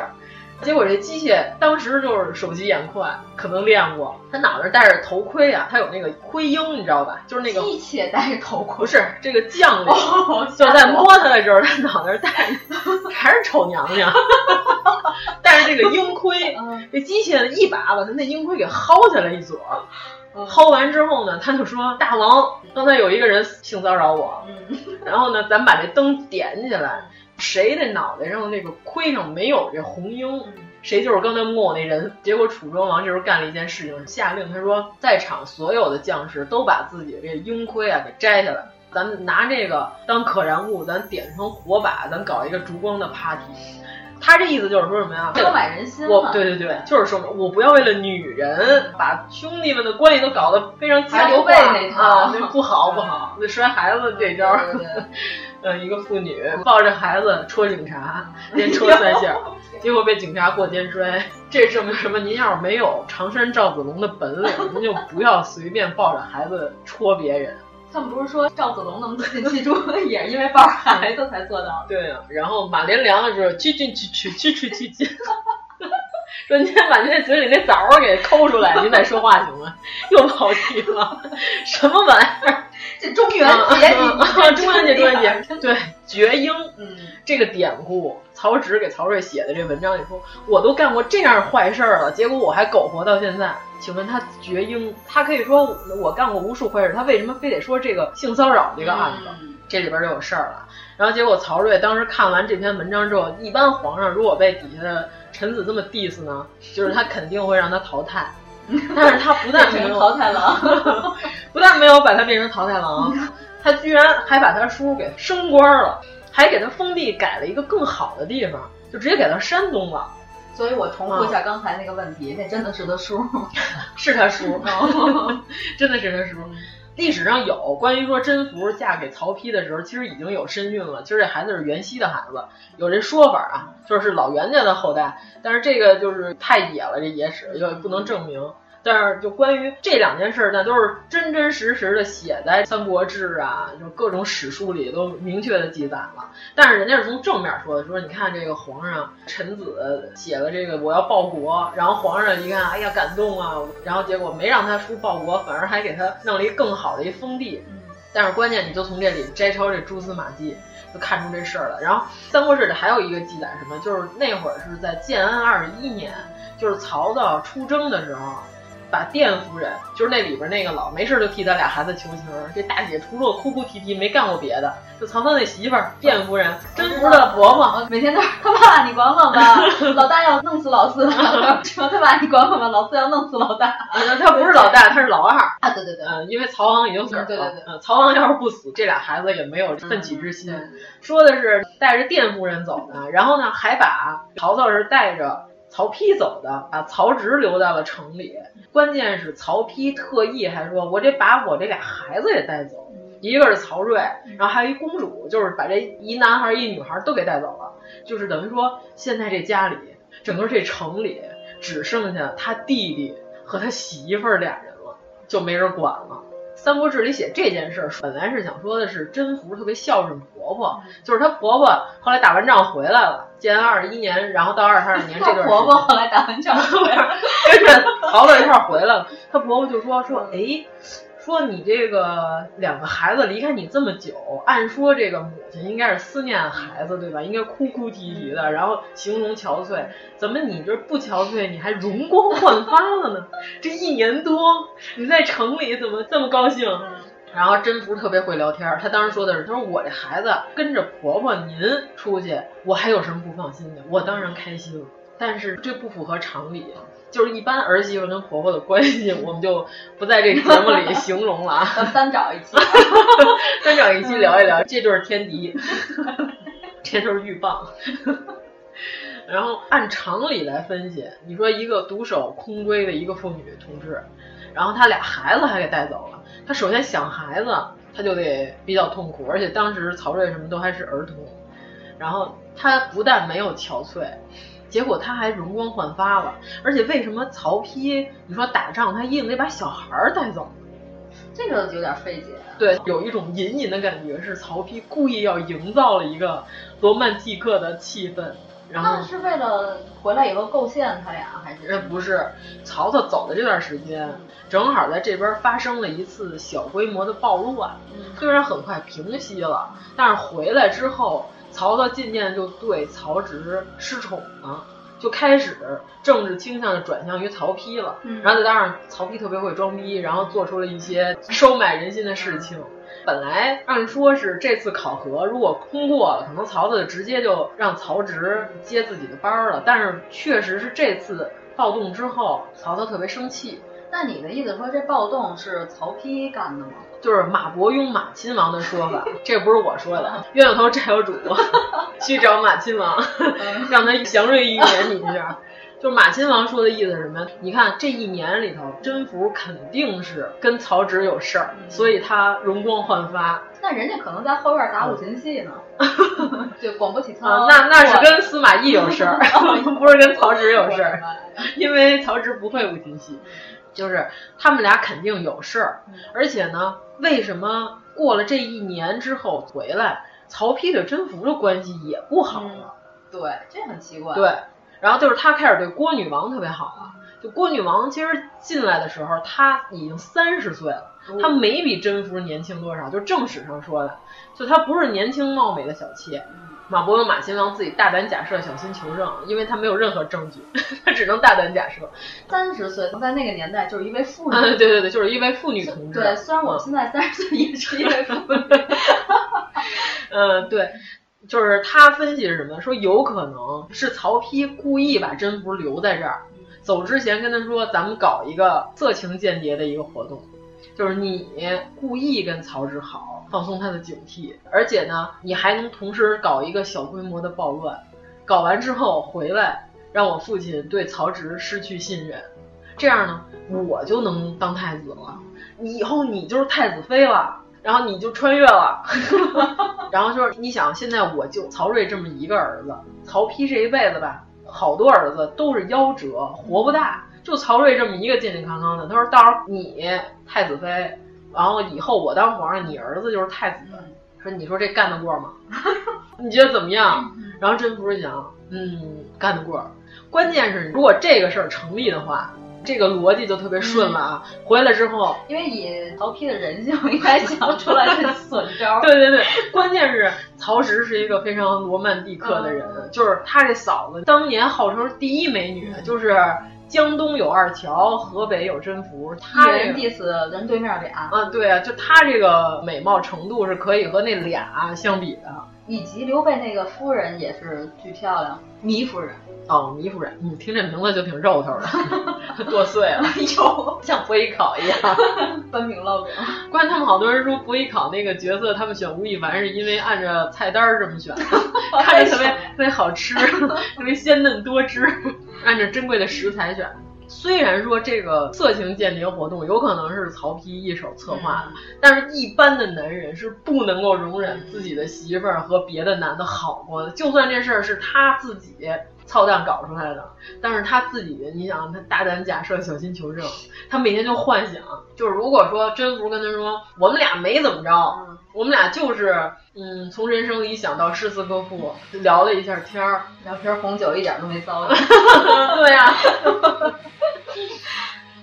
Speaker 4: 结果这机械当时就是手疾眼快，可能练过，他脑袋戴着头盔啊，他有那个盔缨，你知道吧？就是那个
Speaker 3: 机械戴着头盔，
Speaker 4: 不是这个将领，
Speaker 3: 哦、
Speaker 4: 就在摸他的时候，他脑袋戴着，还是丑娘娘。戴着这个鹰盔，这机械一把把他那鹰盔给薅下来一撮。儿，薅完之后呢，他就说：“大王，刚才有一个人性骚扰我，然后呢，咱们把这灯点起来，谁的脑袋上那个盔上没有这红缨，谁就是刚才摸我那人。”结果楚庄王这时候干了一件事情，下令他说，在场所有的将士都把自己这缨盔啊给摘下来。咱们拿这个当可燃物，咱点成火把，咱搞一个烛光的 party。他这意思就是说什么呀？
Speaker 3: 收买人心。
Speaker 4: 我对对对，就是说我不要为了女人把兄弟们的关系都搞得非常家
Speaker 3: 刘备那
Speaker 4: 不好不好，那摔孩子这招。一个妇女 抱着孩子戳警察连戳三下 结果被警察过肩摔。这证明什么？您要是没有常山赵子龙的本领您就不要随便抱着孩子戳别人。
Speaker 3: 他们不是说赵子龙能坐己记住也是因为抱着孩子才做到的。
Speaker 4: 对呀然后马连良就是去去去去去去去去说您把您那嘴里那枣儿给抠出来，您再说话行吗？又跑题了，什么玩意儿？
Speaker 3: 这中元节，
Speaker 4: 啊，中元节，中元节，对，绝缨，
Speaker 3: 嗯，
Speaker 4: 这个典故，曹植给曹睿写的这文章里说，我都干过这样坏事儿了，结果我还苟活到现在。请问他绝缨，他可以说我干过无数坏事，他为什么非得说这个性骚扰这个案子？
Speaker 3: 嗯、
Speaker 4: 这里边就有事儿了。然后结果曹睿当时看完这篇文章之后，一般皇上如果被底下的臣子这么 diss 呢，就是他肯定会让他淘汰。但是他不但没有
Speaker 3: 淘汰狼，
Speaker 4: 不但没有把他变成淘汰狼，他居然还把他叔给升官了，还给他封地改了一个更好的地方，就直接给到山东了。
Speaker 3: 所以我重复一下刚才那个问题，那真的是他叔，
Speaker 4: 是他叔，真的是他叔。历史上有关于说甄宓嫁给曹丕的时候，其实已经有身孕了。其实这孩子是袁熙的孩子，有这说法啊，就是老袁家的后代。但是这个就是太野了，这野史又不能证明。但是就关于这两件事，那都是真真实实的写在《三国志》啊，就各种史书里都明确的记载了。但是人家是从正面说的，说你看这个皇上臣子写了这个我要报国，然后皇上一看，哎呀感动啊，然后结果没让他出报国，反而还给他弄了一更好的一封地。但是关键你就从这里摘抄这蛛丝马迹。就看出这事儿了。然后《三国志》里还有一个记载，什么？就是那会儿是在建安二十一年，就是曹操出征的时候，把店夫人，就是那里边那个老没事就替他俩孩子求情，这大姐除了哭哭啼啼没干过别的。就曹操那媳妇儿店夫人，甄宓的伯母，
Speaker 3: 每天都是他爸，你管管吧，老大要弄死老四，说他爸，你管管吧，老四要弄死老大。
Speaker 4: 他不是老大，他是老二
Speaker 3: 啊。对对对，
Speaker 4: 嗯，因为曹昂已经死了。
Speaker 3: 对对对，
Speaker 4: 嗯，曹昂要是不死，这俩孩子也没有奋起之心。说的是带着店夫人走的，然后呢，还把曹操是带着曹丕走的，把曹植留在了城里。关键是曹丕特意还说，我得把我这俩孩子也带走。一个是曹睿，然后还有一公主，就是把这一男孩一女孩都给带走了，就是等于说现在这家里，整个这城里只剩下他弟弟和他媳妇儿俩人了，就没人管了。《三国志》里写这件事，本来是想说的是甄宓特别孝顺婆婆，就是她婆婆后来打完仗回来了，建安二十一年，然后到二十二年这段，
Speaker 3: 婆婆后来打完仗
Speaker 4: 跟着逃了一趟回来了，她婆婆就说说，哎。说你这个两个孩子离开你这么久，按说这个母亲应该是思念孩子对吧？应该哭哭啼啼的，然后形容憔悴。怎么你这不憔悴，你还容光焕发了呢？这一年多你在城里怎么这么高兴？然后真不是特别会聊天，他当时说的是，他说我这孩子跟着婆婆您出去，我还有什么不放心的？我当然开心了，但是这不符合常理。就是一般儿媳妇跟婆婆的关系，我们就不在这节目里形容了啊。
Speaker 3: 单找一期，
Speaker 4: 单找一期聊一聊这对天敌，这就是鹬蚌。然后按常理来分析，你说一个独守空闺的一个妇女同志，然后她俩孩子还给带走了，她首先想孩子，他就得比较痛苦，而且当时曹睿什么都还是儿童，然后他不但没有憔悴。结果他还容光焕发了，而且为什么曹丕你说打仗他硬得把小孩带走？
Speaker 3: 这个有点费解。
Speaker 4: 对，有一种隐隐的感觉是曹丕故意要营造了一个罗曼蒂克的气氛，然后
Speaker 3: 那是为了回来以后构陷他俩还是？
Speaker 4: 呃，不是，曹操走的这段时间，正好在这边发生了一次小规模的暴乱，虽然很快平息了，但是回来之后。曹操渐渐就对曹植失宠了，就开始政治倾向就转向于曹丕了。然后再加上曹丕特别会装逼，然后做出了一些收买人心的事情。本来按说是这次考核如果通过了，可能曹操就直接就让曹植接自己的班了。但是确实是这次暴动之后，曹操特别生气。
Speaker 3: 那你的意思说这暴动是曹丕干的吗？
Speaker 4: 就是马伯庸马亲王的说法，这不是我说的。冤有头债有主，去找马亲王，让他祥瑞一年你一下。就是马亲王说的意思是什么？你看这一年里头，甄宓肯定是跟曹植有事儿，所以他容光焕发。
Speaker 3: 那人家可能在后院打五禽戏呢，就广播体操。
Speaker 4: 那那是跟司马懿有事儿，不是跟曹植有事儿，因为曹植不会五禽戏。就是他们俩肯定有事儿，而且呢，为什么过了这一年之后回来，曹丕对甄宓的关系也不好了？
Speaker 3: 对，这很奇怪。
Speaker 4: 对，然后就是他开始对郭女王特别好了。就郭女王其实进来的时候，她已经三十岁了，她没比甄宓年轻多少。就正史上说的，就她不是年轻貌美的小妾。马伯庸马亲王自己大胆假设，小心求证，因为他没有任何证据，他只能大胆假设。
Speaker 3: 三十岁在那个年代就是一位妇女，
Speaker 4: 对对对，就是一位妇女同志。
Speaker 3: 对，虽然我现在三十岁也是一位妇女。
Speaker 4: 嗯，对，就是他分析是什么？说有可能是曹丕故意把甄宓留在这儿，走之前跟他说，咱们搞一个色情间谍的一个活动。就是你故意跟曹植好，放松他的警惕，而且呢，你还能同时搞一个小规模的暴乱，搞完之后回来，让我父亲对曹植失去信任，这样呢，我就能当太子了，你以后你就是太子妃了，然后你就穿越了，然后就是你想，现在我就曹睿这么一个儿子，曹丕这一辈子吧，好多儿子都是夭折，活不大。就曹睿这么一个健健康康的。他说到时候你太子妃，然后以后我当皇上，你儿子就是太子。说你说这干得过吗？你觉得怎么样？然后甄宓一想，嗯，干得过。关键是如果这个事儿成立的话。这个逻辑就特别顺了啊！嗯、回来之后，
Speaker 3: 因为以曹丕的人性，应该想出来这损招。
Speaker 4: 对对对，关键是曹植是一个非常罗曼蒂克的人，嗯、就是他这嫂子当年号称第一美女，嗯、就是江东有二乔，河北有甄宓，他
Speaker 3: 人 diss 人对面俩。
Speaker 4: 啊，对啊，就他这个美貌程度是可以和那俩相比的。
Speaker 3: 以及刘备那个夫人也是巨漂亮，糜夫人。
Speaker 4: 哦，糜夫人，嗯听这名字就挺肉头的，剁碎了，
Speaker 3: 有
Speaker 4: 像伯邑考一样，
Speaker 3: 翻饼烙饼。
Speaker 4: 关键他们好多人说伯邑考那个角色，他们选吴亦凡是因为按照菜单这么选的，看着特别特别好吃，特别鲜嫩多汁，按照珍贵的食材选。虽然说这个色情间谍活动有可能是曹丕一手策划的，但是一般的男人是不能够容忍自己的媳妇儿和别的男的好过的，就算这事儿是他自己操蛋搞出来的，但是他自己，你想他大胆假设，小心求证，他每天就幻想，就是如果说甄宓跟他说我们俩没怎么着，我们俩就是嗯从人生理想到诗词歌赋聊了一下天儿，
Speaker 3: 聊瓶红酒一点都没糟践，
Speaker 4: 对呀、啊。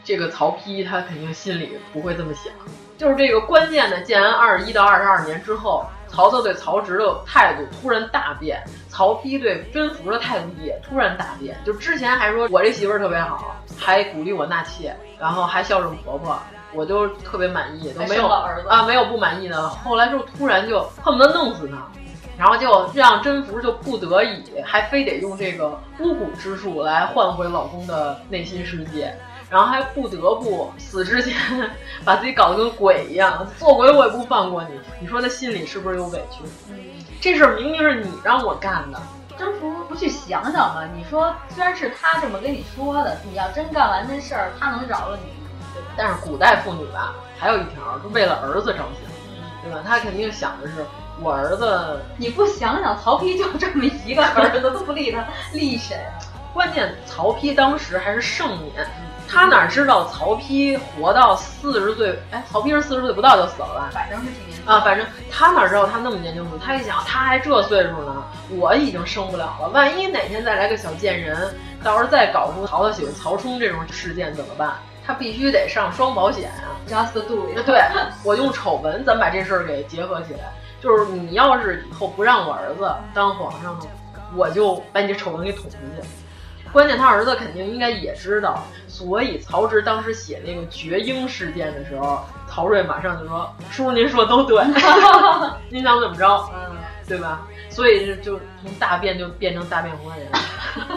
Speaker 4: 这个曹丕他肯定心里不会这么想，就是这个关键的建安二十一到二十二年之后，曹操对曹植的态度突然大变，曹丕对甄宓的态度也突然大变。就之前还说我这媳妇儿特别好，还鼓励我纳妾，然后还孝顺婆婆，我就特别满意，都没有啊没有不满意的。后来就突然就恨不得弄死他。然后就让甄宓就不得已，还非得用这个巫蛊之术来换回老公的内心世界，然后还不得不死之前 把自己搞得跟鬼一样，做鬼我也不放过你。你说他心里是不是有委屈？
Speaker 3: 嗯，
Speaker 4: 这事儿明明是你让我干的，
Speaker 3: 甄宓不去想想吗？你说虽然是他这么跟你说的，你要真干完这事儿，他能饶了你吗？
Speaker 4: 但是古代妇女吧，还有一条是为了儿子着想，对吧？她肯定想的是。我儿子，
Speaker 3: 你不想想，曹丕就这么一个儿子，都不立他，立谁？
Speaker 4: 关键曹丕当时还是盛年，他哪知道曹丕活到四十岁？哎，曹丕是四十岁不到就死了吧？
Speaker 3: 反正是挺年轻
Speaker 4: 啊，反正他哪知道他那么年轻死？他一想，他还这岁数呢，我已经生不了了，万一哪天再来个小贱人，到时候再搞出曹操喜欢曹冲这种事件怎么办？他必须得上双保险啊
Speaker 3: ，just do it。
Speaker 4: 对，我用丑闻，咱把这事儿给结合起来。就是你要是以后不让我儿子当皇上呢，我就把你这丑闻给捅出去。关键他儿子肯定应该也知道，所以曹植当时写那个绝婴事件的时候，曹睿马上就说：“叔叔您说的都对，您想怎么着？嗯，对吧？”所以就就从大变就变成大变活人。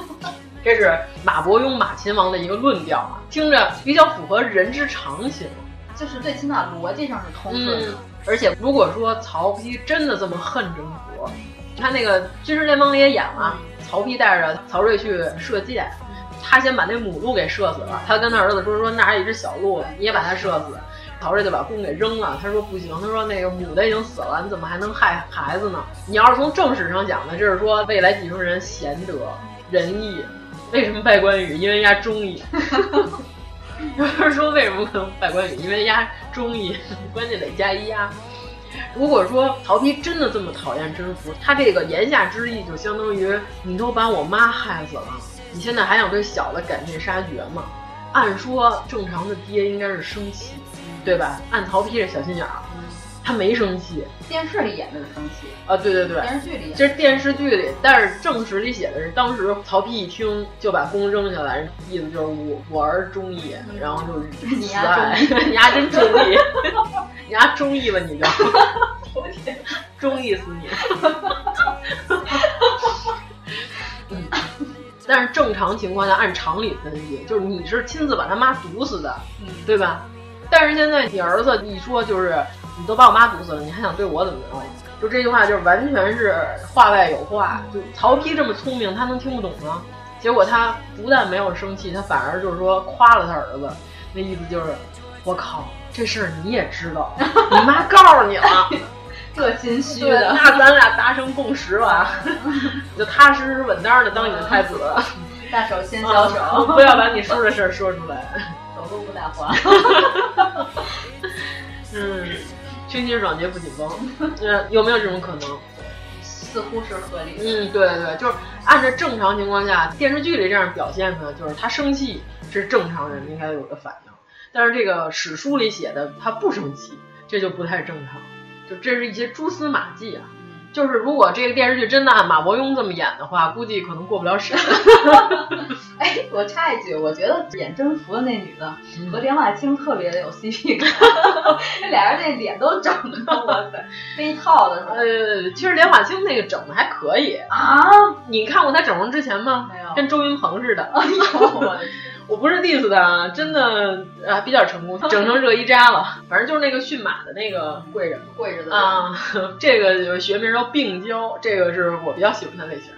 Speaker 4: 这是马伯庸马秦王的一个论调啊，听着比较符合人之常情，
Speaker 3: 就是最起码逻辑上是通顺的。
Speaker 4: 嗯而且如果说曹丕真的这么恨甄宓，你看那个《军事联盟》里也演了，曹丕带着曹睿去射箭，他先把那母鹿给射死了，他跟他儿子说说那儿有一只小鹿，你也把它射死。曹睿就把弓给扔了，他说不行，他说那个母的已经死了，你怎么还能害孩子呢？你要是从正史上讲呢，这是说未来继承人贤德仁义。为什么拜关羽？因为压忠义。有人说为什么可能拜关羽？因为压忠义，关键得加一压。如果说曹丕真的这么讨厌甄宓，他这个言下之意就相当于你都把我妈害死了，你现在还想对小的赶尽杀绝吗？按说正常的爹应该是生气，对吧？按曹丕这小心眼儿，他没生气。
Speaker 3: 电视里演的是生气
Speaker 4: 啊，对对对，
Speaker 3: 电视剧里
Speaker 4: 这是电视剧里，但是正史里写的是当时曹丕一听就把弓扔下来，意思就是我我儿忠义，然后就是
Speaker 3: 你丫忠
Speaker 4: 义，你丫真忠义，你丫忠义吧你就，忠义死你。嗯，但是正常情况下，按常理分析，就是你是亲自把他妈毒死的，
Speaker 3: 嗯、
Speaker 4: 对吧？但是现在你儿子一说就是你都把我妈毒死了，你还想对我怎么着？就这句话就是完全是话外有话。就曹丕这么聪明，他能听不懂吗？结果他不但没有生气，他反而就是说夸了他儿子，那意思就是我靠，这事儿你也知道，你妈告诉你了。
Speaker 3: 特心虚的，
Speaker 4: 那咱俩达成共识吧，就踏实实稳当的当你的太子。
Speaker 3: 大手牵小手，
Speaker 4: 不要把你叔的事儿说出来，
Speaker 3: 走路不带滑。
Speaker 4: 嗯，青筋爽洁不紧绷，嗯，有没有这种可能？
Speaker 3: 似乎是合理。
Speaker 4: 嗯，对对，就是按照正常情况下，电视剧里这样表现呢，就是他生气是正常人应该有的反应，但是这个史书里写的他不生气，这就不太正常，就这是一些蛛丝马迹啊。就是如果这个电视剧真的按马伯庸这么演的话，估计可能过不了审。
Speaker 3: 哎，我插一句，我觉得演征服的那女的和连华清特别的有 CP 感，那俩人那脸都整的，哇塞，那一套的。
Speaker 4: 呃，其实连华清那个整的还可以
Speaker 3: 啊。
Speaker 4: 你看过她整容之前吗？
Speaker 3: 没有，
Speaker 4: 跟周云鹏似的。
Speaker 3: 哎呦，我的天！
Speaker 4: 我不是 diss 他啊，真的啊比较成功，整成热依扎了。反正就是那个驯马的那个贵人，
Speaker 3: 贵人的
Speaker 4: 啊，这个学名叫病娇，这个是我比较喜欢的类型。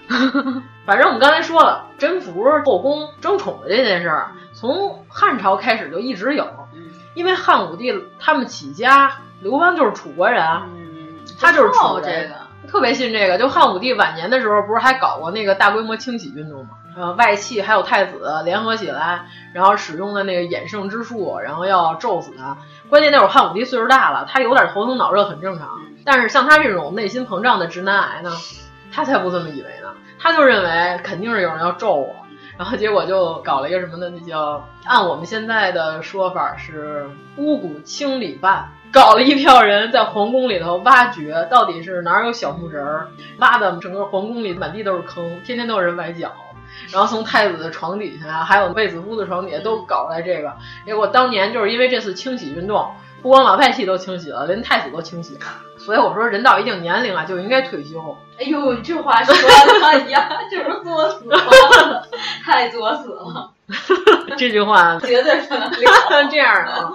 Speaker 4: 反正我们刚才说了，甄宓后宫争宠的这件事儿，从汉朝开始就一直有。因为汉武帝他们起家，刘邦就是楚国人，他就是楚
Speaker 3: 人，
Speaker 4: 特别信这个。就汉武帝晚年的时候，不是还搞过那个大规模清洗运动吗？呃，外戚还有太子联合起来，然后使用的那个衍圣之术，然后要咒死他。关键那会儿汉武帝岁数大了，他有点头疼脑热很正常。但是像他这种内心膨胀的直男癌呢，他才不这么以为呢。他就认为肯定是有人要咒我，然后结果就搞了一个什么呢？那叫按我们现在的说法是巫蛊清理办，搞了一票人在皇宫里头挖掘，到底是哪有小木人儿，挖的整个皇宫里满地都是坑，天天都有人崴脚。然后从太子的床底下，还有卫子夫的床底下都搞来这个。结果当年就是因为这次清洗运动，不光老派系都清洗了，连太子都清洗了。所以我说，人到一定年龄啊，就应该退休。
Speaker 3: 哎呦，你这话说的呀，就是作死了，太作死了。
Speaker 4: 这句话
Speaker 3: 绝对 不能
Speaker 4: 这样的。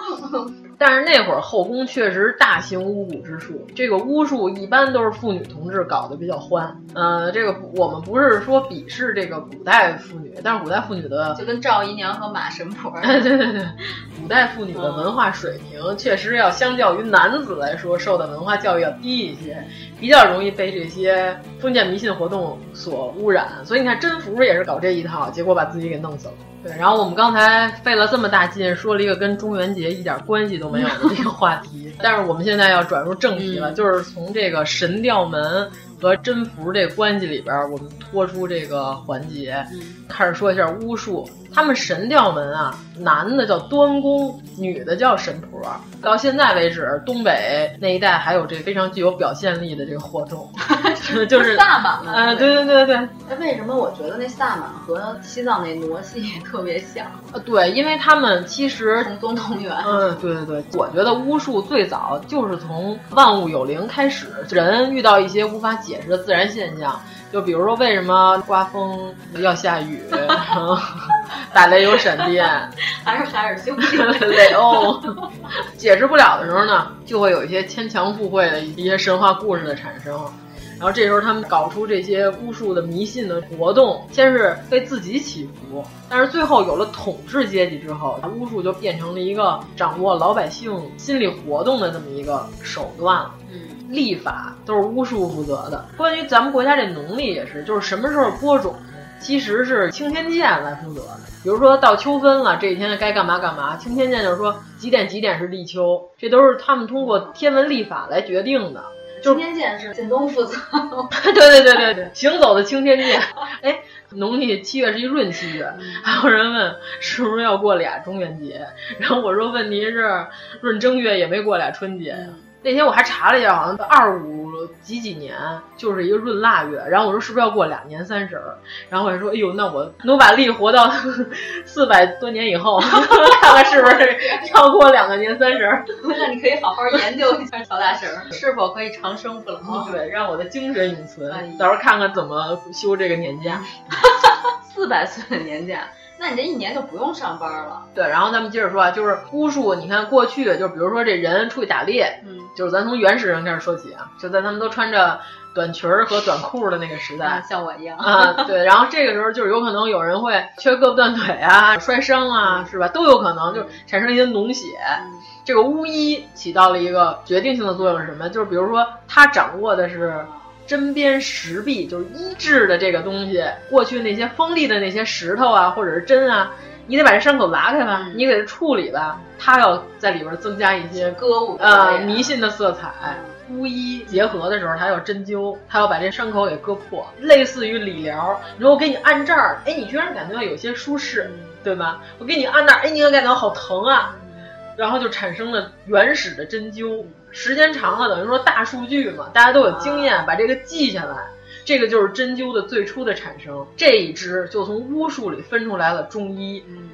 Speaker 4: 但是那会儿后宫确实大行巫蛊之术，这个巫术一般都是妇女同志搞得比较欢。呃，这个我们不是说鄙视这个古代妇女，但是古代妇女的
Speaker 3: 就跟赵姨娘和马神婆，
Speaker 4: 对对对，古代妇女的文化水平确实要相较于男子来说，受的文化教育要低一些，比较容易被这些封建迷信活动所污染。所以你看甄宓也是搞这一套，结果把自己给弄死了。对，然后我们刚才费了这么大劲说了一个跟中元节一点关系都没有的这个话题，但是我们现在要转入正题了，就是从这个神调门和甄宓这关系里边，我们拖出这个环节，开始说一下巫术。他们神调门啊，男的叫端公，女的叫神婆。到现在为止，东北那一带还有这非常具有表现力的这个活动 就是
Speaker 3: 萨满嘛。
Speaker 4: 啊，对对对对。
Speaker 3: 哎，为什么我觉得那萨满和西藏那傩戏特别像？
Speaker 4: 啊，对，因为他们其实
Speaker 3: 同宗同源。
Speaker 4: 嗯，对对对。我觉得巫术最早就是从万物有灵开始，人遇到一些无法解释的自然现象。就比如说，为什么刮风要下雨，打雷有闪电，
Speaker 3: 还是海尔兄弟
Speaker 4: 雷欧，解释不了的时候呢，就会有一些牵强附会的一些神话故事的产生。然后这时候他们搞出这些巫术的迷信的活动，先是为自己祈福，但是最后有了统治阶级之后，巫术就变成了一个掌握老百姓心理活动的这么一个手段了。
Speaker 3: 嗯。
Speaker 4: 历法都是巫术负责的。关于咱们国家这农历也是，就是什么时候播种，其实是青天剑来负责的。比如说到秋分了，这一天该干嘛干嘛，青天剑就是说几点几点是立秋，这都是他们通过天文历法来决定的。
Speaker 3: 青天剑是靳东负责。
Speaker 4: 对对对对对，行走的青天剑。哎，农历七月是一闰七月，还有人问是不是要过俩中元节，然后我说问题是闰正月也没过俩春节呀。那天我还查了一下，好像二五几几年就是一个闰腊月，然后我说是不是要过两年三十儿？然后我就说，哎呦，那我努把力活到 四百多年以后，看看是不是要过两个年三十儿？
Speaker 3: 那你可以好好研究一下乔大神 是否可以长生不老，
Speaker 4: 对，让我的精神永存。到时候看看怎么休这个年假，
Speaker 3: 四百岁的年假。那你这一年就不用上班了。
Speaker 4: 对，然后咱们接着说啊，就是巫术，你看过去就比如说这人出去打猎，
Speaker 3: 嗯，
Speaker 4: 就是咱从原始人开始说起啊，就在他们都穿着短裙儿和短裤的那个时代，
Speaker 3: 像我一样
Speaker 4: 啊，对，然后这个时候就是有可能有人会缺胳膊断腿啊、摔伤啊，是吧？都有可能就产生一些脓血。这个巫医起到了一个决定性的作用是什么？就是比如说他掌握的是针砭时弊，就是医治的这个东西。过去那些锋利的那些石头啊，或者是针啊，你得把这伤口拉开吧，你给它处理吧。它要在里边增加一些
Speaker 3: 歌舞
Speaker 4: 呃迷信的色彩。巫医结合的时候，他要针灸，他要把这伤口给割破，类似于理疗。你说我给你按这儿，哎，你居然感觉到有些舒适，对吧？我给你按那儿，哎，你感觉到好疼啊，然后就产生了原始的针灸。时间长了，等于说大数据嘛，大家都有经验，把这个记下来，这个就是针灸的最初的产生。这一支就从巫术里分出来了中医，
Speaker 3: 嗯，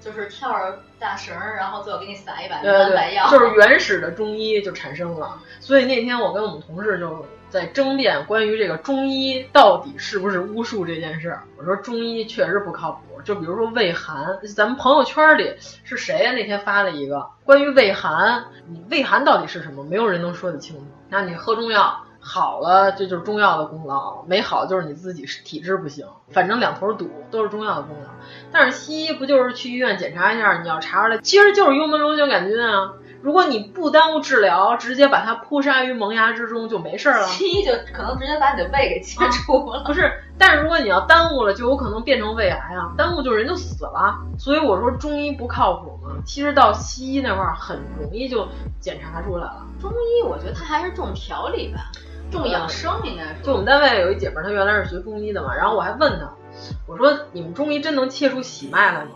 Speaker 3: 就是跳着大绳，然后最后给你撒一把
Speaker 4: 对
Speaker 3: 白药，
Speaker 4: 就是原始的中医就产生了。所以那天我跟我们同事就在争辩关于这个中医到底是不是巫术这件事儿。我说中医确实不靠谱。就比如说胃寒，咱们朋友圈里是谁呀？那天发了一个关于胃寒，你胃寒到底是什么？没有人能说得清楚。那你喝中药好了，这就是中药的功劳；没好就是你自己体质不行。反正两头堵，都是中药的功劳。但是西医不就是去医院检查一下，你要查出来，其实就是幽门螺旋杆菌啊。如果你不耽误治疗，直接把它扑杀于萌芽之中就没事了。
Speaker 3: 西医就可能直接把你的胃给切除了。
Speaker 4: 不是，但是如果你要耽误了，就有可能变成胃癌啊！耽误就人就死了。所以我说中医不靠谱嘛。其实到西医那块儿很容易就检查出来了。
Speaker 3: 中医我觉得它还是重调理吧，重养生应该是。
Speaker 4: 就我们单位有一姐们儿，她原来是学中医的嘛，然后我还问她，我说你们中医真能切出喜脉来吗？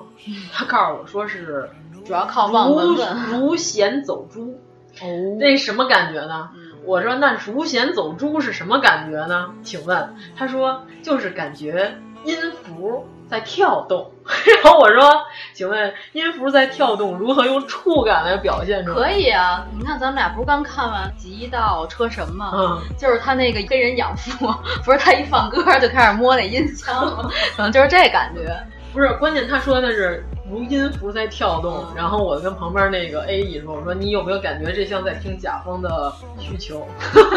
Speaker 4: 她告诉我说是。
Speaker 3: 主要靠望闻问，
Speaker 4: 如弦走珠，
Speaker 3: 哦，
Speaker 4: 那什么感觉呢？我说那如弦走珠是什么感觉呢？请问，他说就是感觉音符在跳动。然后我说，请问音符在跳动，如何用触感来表现出来？
Speaker 3: 可以啊，你看咱们俩不是刚看完《极道车神》吗？
Speaker 4: 嗯，
Speaker 3: 就是他那个跟人养父，不是他一放歌就开始摸那音箱吗？可 能就是这感觉。
Speaker 4: 不是，关键他说的是。如音符在跳动，然后我跟旁边那个 A E 说：“我说你有没有感觉这像在听甲方的需求？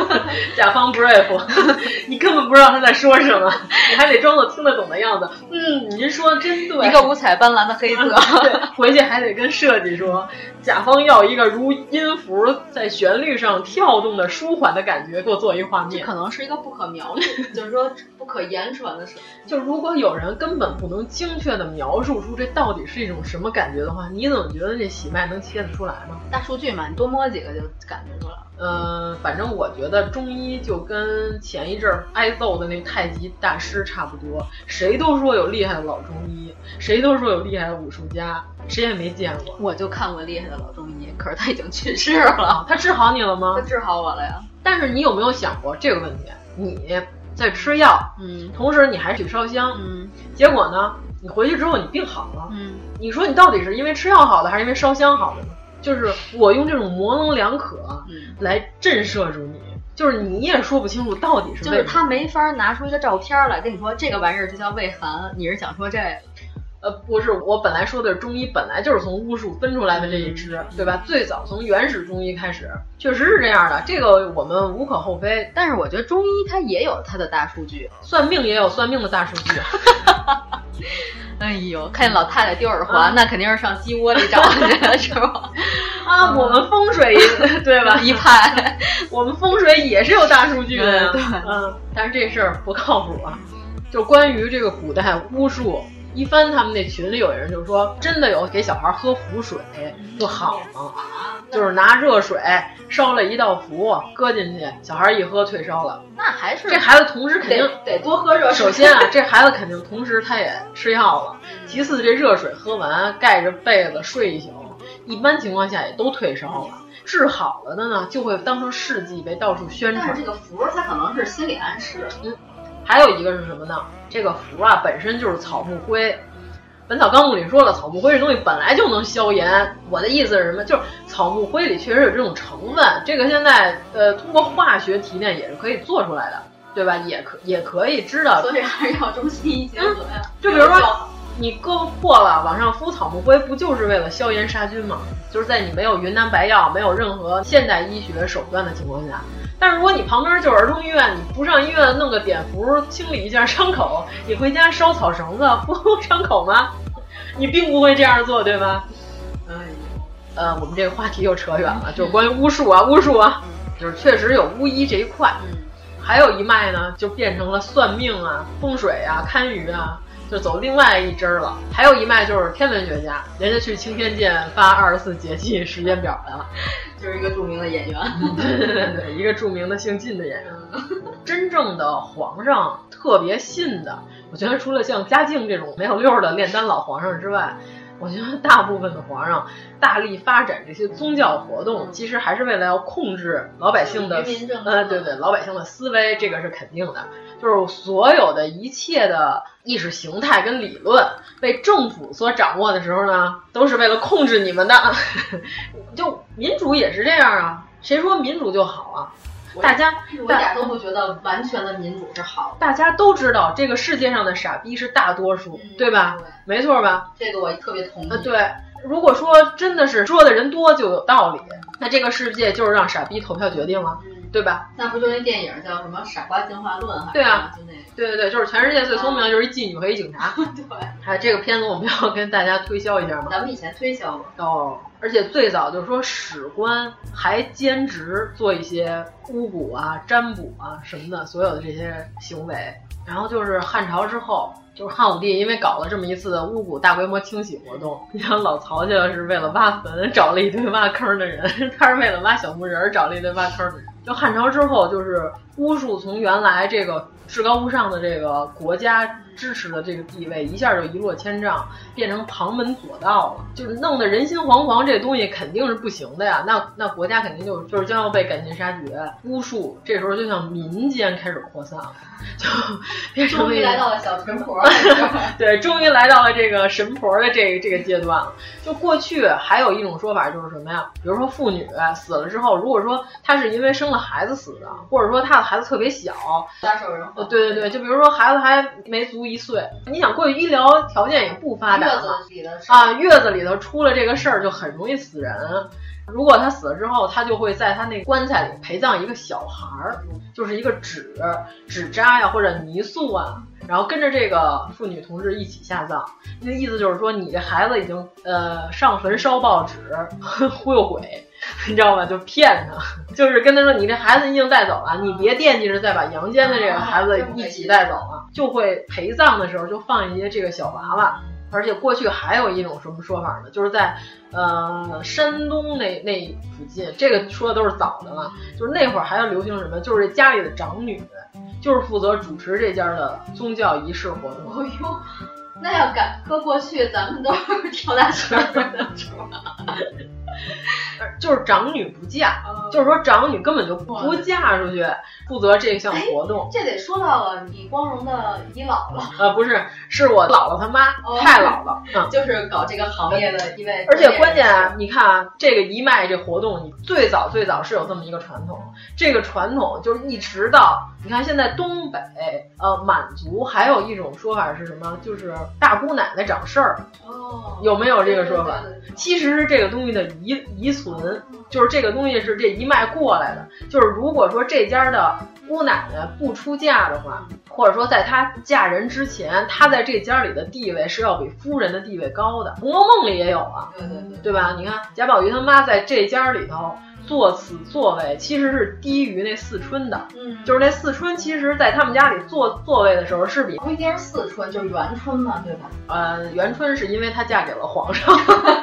Speaker 4: 甲方 brief，你根本不知道他在说什么，你还得装作听得懂的样子。嗯，您说的真对，
Speaker 3: 一个五彩斑斓的黑色，
Speaker 4: 对，回去还得跟设计说，甲方要一个如音符在旋律上跳动的舒缓的感觉，给我做一画面。
Speaker 3: 可能是一个不可描述，就是说不可言传的事。
Speaker 4: 就如果有人根本不能精确的描述出这到底是。”一种什么感觉的话，你怎么觉得这喜脉能切得出来呢？
Speaker 3: 大数据嘛，你多摸几个就感觉出来了。
Speaker 4: 嗯，反正我觉得中医就跟前一阵儿挨揍的那太极大师差不多，谁都说有厉害的老中医，谁都说有厉害的武术家，谁也没见过。
Speaker 3: 我就看过厉害的老中医，可是他已经去世了。
Speaker 4: 他治好你了吗？
Speaker 3: 他治好我了呀。
Speaker 4: 但是你有没有想过这个问题？你在吃药，
Speaker 3: 嗯，
Speaker 4: 同时你还去烧香，
Speaker 3: 嗯，
Speaker 4: 结果呢？你回去之后你病好了，
Speaker 3: 嗯，
Speaker 4: 你说你到底是因为吃药好的，还是因为烧香好的呢？就是我用这种模棱两可来震慑住你，就是你也说不清楚到底是。
Speaker 3: 就是他没法拿出一个照片来跟你说这个玩意儿就叫胃寒，你是想说这个？
Speaker 4: 呃，不是，我本来说的是中医本来就是从巫术分出来的这一支，对吧？最早从原始中医开始，确实是这样的，这个我们无可厚非。
Speaker 3: 但是我觉得中医它也有它的大数据，
Speaker 4: 算命也有算命的大数据。
Speaker 3: 哎呦，看见老太太丢耳环，那肯定是上鸡窝里找去了，是吧？
Speaker 4: 啊，我们风水 对吧？
Speaker 3: 一派，
Speaker 4: 我们风水也是有大数据的，
Speaker 3: 对，
Speaker 4: 嗯。但是这事儿不靠谱啊，就关于这个古代巫术，一帆他们那群里有人就说，真的有给小孩喝符水就好了，就是拿热水烧了一道符，搁进去，小孩一喝退烧了。
Speaker 3: 那还是
Speaker 4: 这孩子同时肯定
Speaker 3: 得多喝热
Speaker 4: 水。首先啊，这孩子肯定同时他也吃药了。其次，这热水喝完，盖着被子睡一宿，一般情况下也都退烧了。治好了的呢，就会当成事迹被到处宣传。
Speaker 3: 但是这个符它可能是心理暗示。
Speaker 4: 嗯，还有一个是什么呢？这个符啊本身就是草木灰。《本草纲目》里说了，草木灰这东西本来就能消炎。我的意思是什么？就是草木灰里确实有这种成分，这个现在呃通过化学提炼也是可以做出来的，对吧？也可也可以知道。
Speaker 3: 所以还是要中西医结合呀。
Speaker 4: 就比如说你胳膊破了，往上敷草木灰，不就是为了消炎杀菌吗？就是在你没有云南白药、没有任何现代医学手段的情况下。但是如果你旁边就是儿童医院，你不上医院弄个碘伏清理一下伤口，你回家烧草绳子敷伤口吗？你并不会这样做，对吧？哎，呃，我们这个话题又扯远了，就是关于巫术啊，巫术啊，就是确实有巫医这一块。
Speaker 3: 嗯，
Speaker 4: 还有一脉呢，就变成了算命啊、风水啊、堪舆啊，就走另外一支了。还有一脉就是天文学家，人家去青天剑发二十四节气时间表来了，
Speaker 3: 就是一个著名的演员。
Speaker 4: 对对对对，一个著名的姓靳的演员。真正的皇上特别信的，我觉得除了像嘉靖这种没有溜的炼丹老皇上之外。我觉得大部分的皇上大力发展这些宗教活动，其实还是为了要控制老百姓的，呃，对对，老百姓的思维，这个是肯定的。就是所有的一切的意识形态跟理论被政府所掌握的时候呢，都是为了控制你们的。就民主也是这样啊，谁说民主就好啊？大家
Speaker 3: 我一点都不觉得完全的民主是好。
Speaker 4: 大家都知道这个世界上的傻逼是大多数，对吧？没错吧？
Speaker 3: 这个我特别同意。
Speaker 4: 呃，对。如果说真的是说的人多就有道理，那这个世界就是让傻逼投票决定了，对吧？
Speaker 3: 那不就那电影叫什么《傻瓜进化论》？
Speaker 4: 对啊，
Speaker 3: 就那个。
Speaker 4: 对对对，就是全世界最聪明的就是一妓女和一警察。
Speaker 3: 对。
Speaker 4: 还有这个片子我们要跟大家推销一下吗？
Speaker 3: 咱们以前推销过。
Speaker 4: 哦。而且最早就是说史官还兼职做一些巫蛊啊、占卜啊什么的，所有的这些行为。然后就是汉朝之后，就是汉武帝因为搞了这么一次巫蛊大规模清洗活动，你看老曹家是为了挖坟找了一堆挖坑的人，他是为了挖小木人找了一堆挖坑的人。就汉朝之后，就是巫术从原来这个至高无上的这个国家支持的这个地位，一下就一落千丈，变成旁门左道了，就是弄得人心惶惶。这东西肯定是不行的呀，那那国家肯定就就是将要被赶尽杀绝。巫术这时候就向民间开始扩散了，就变成
Speaker 3: 终于来到了小神婆。
Speaker 4: 对，终于来到了这个神婆的这这个阶段了。就过去还有一种说法就是什么呀？比如说妇女死了之后，如果说她是因为生了孩子死的，或者说她的孩子特别小，
Speaker 3: 撒手人
Speaker 4: 呃，对对对，就比如说孩子还没足一岁，你想过去医疗条件也不发达啊，月子里头出了这个事儿就很容易死人。如果他死了之后，他就会在他那棺材里陪葬一个小孩儿，就是一个纸纸扎呀或者泥塑啊，然后跟着这个妇女同志一起下葬。那意思就是说，你这孩子已经呃上坟烧报纸 忽悠鬼，你知道吧？就骗他，就是跟他说你这孩子已经带走了，你别惦记着再把阳间的这个孩子一起带走了，就会陪葬的时候就放一些这个小娃娃。而且过去还有一种什么说法呢？就是在，呃，山东那那附近，这个说的都是早的了。就是那会儿还要流行什么？就是家里的长女，就是负责主持这家的宗教仪式活动。
Speaker 3: 哎呦，那要赶搁过去，咱们都是跳大绳的，是吧？
Speaker 4: 就是长女不嫁，就是说长女根本就不嫁出去，负责这项活动。
Speaker 3: 这得说到了你光荣的姨姥姥。
Speaker 4: 呃，不是，是我姥姥他妈，太姥姥，嗯，
Speaker 3: 就是搞这个行业的一位。
Speaker 4: 而且关键啊，你看啊，这个一脉这活动，你最早最早是有这么一个传统，这个传统就是一直到你看现在东北呃满族还有一种说法是什么？就是大姑奶奶长事儿。
Speaker 3: 哦，
Speaker 4: 有没有这个说法？其实是这个东西的遗遗存。就是这个东西是这一脉过来的，就是如果说这家的姑奶奶不出嫁的话，或者说在她嫁人之前，她在这家里的地位是要比夫人的地位高的，《红楼梦》里也有啊，
Speaker 3: 对对对，
Speaker 4: 对吧？你看贾宝玉他妈在这家里头。坐此座位其实是低于那四春的，
Speaker 3: 嗯，
Speaker 4: 就是那四春，其实在他们家里坐座位的时候是比
Speaker 3: 不一定是四春，就是元春嘛，对吧？
Speaker 4: 呃，元春是因为她嫁给了皇上，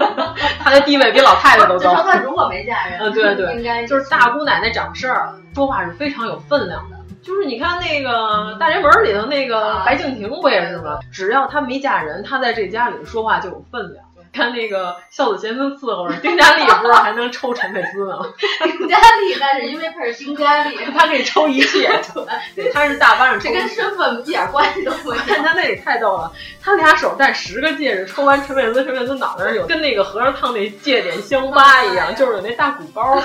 Speaker 4: 她的地位比老太太都 高。
Speaker 3: 她如果没嫁人，
Speaker 4: 嗯，对对，
Speaker 3: 应该
Speaker 4: 就是大姑奶奶掌事儿，说话是非常有分量的。就是你看那个大宅门里头那个白敬亭不也是吗？只要她没嫁人，她在这家里说话就有分量。看那个孝子贤孙伺候着丁嘉丽，不是还能抽陈佩斯呢？
Speaker 3: 丁嘉丽那是因为他是丁嘉丽，
Speaker 4: 他可以抽一切。对，他是大班上抽，
Speaker 3: 这跟身份一点关系都没有。
Speaker 4: 看他那也太逗了，他俩手戴十个戒指，抽完陈佩斯，陈佩斯脑袋上有跟那个和尚烫那戒点香疤一样，就是有那大鼓包，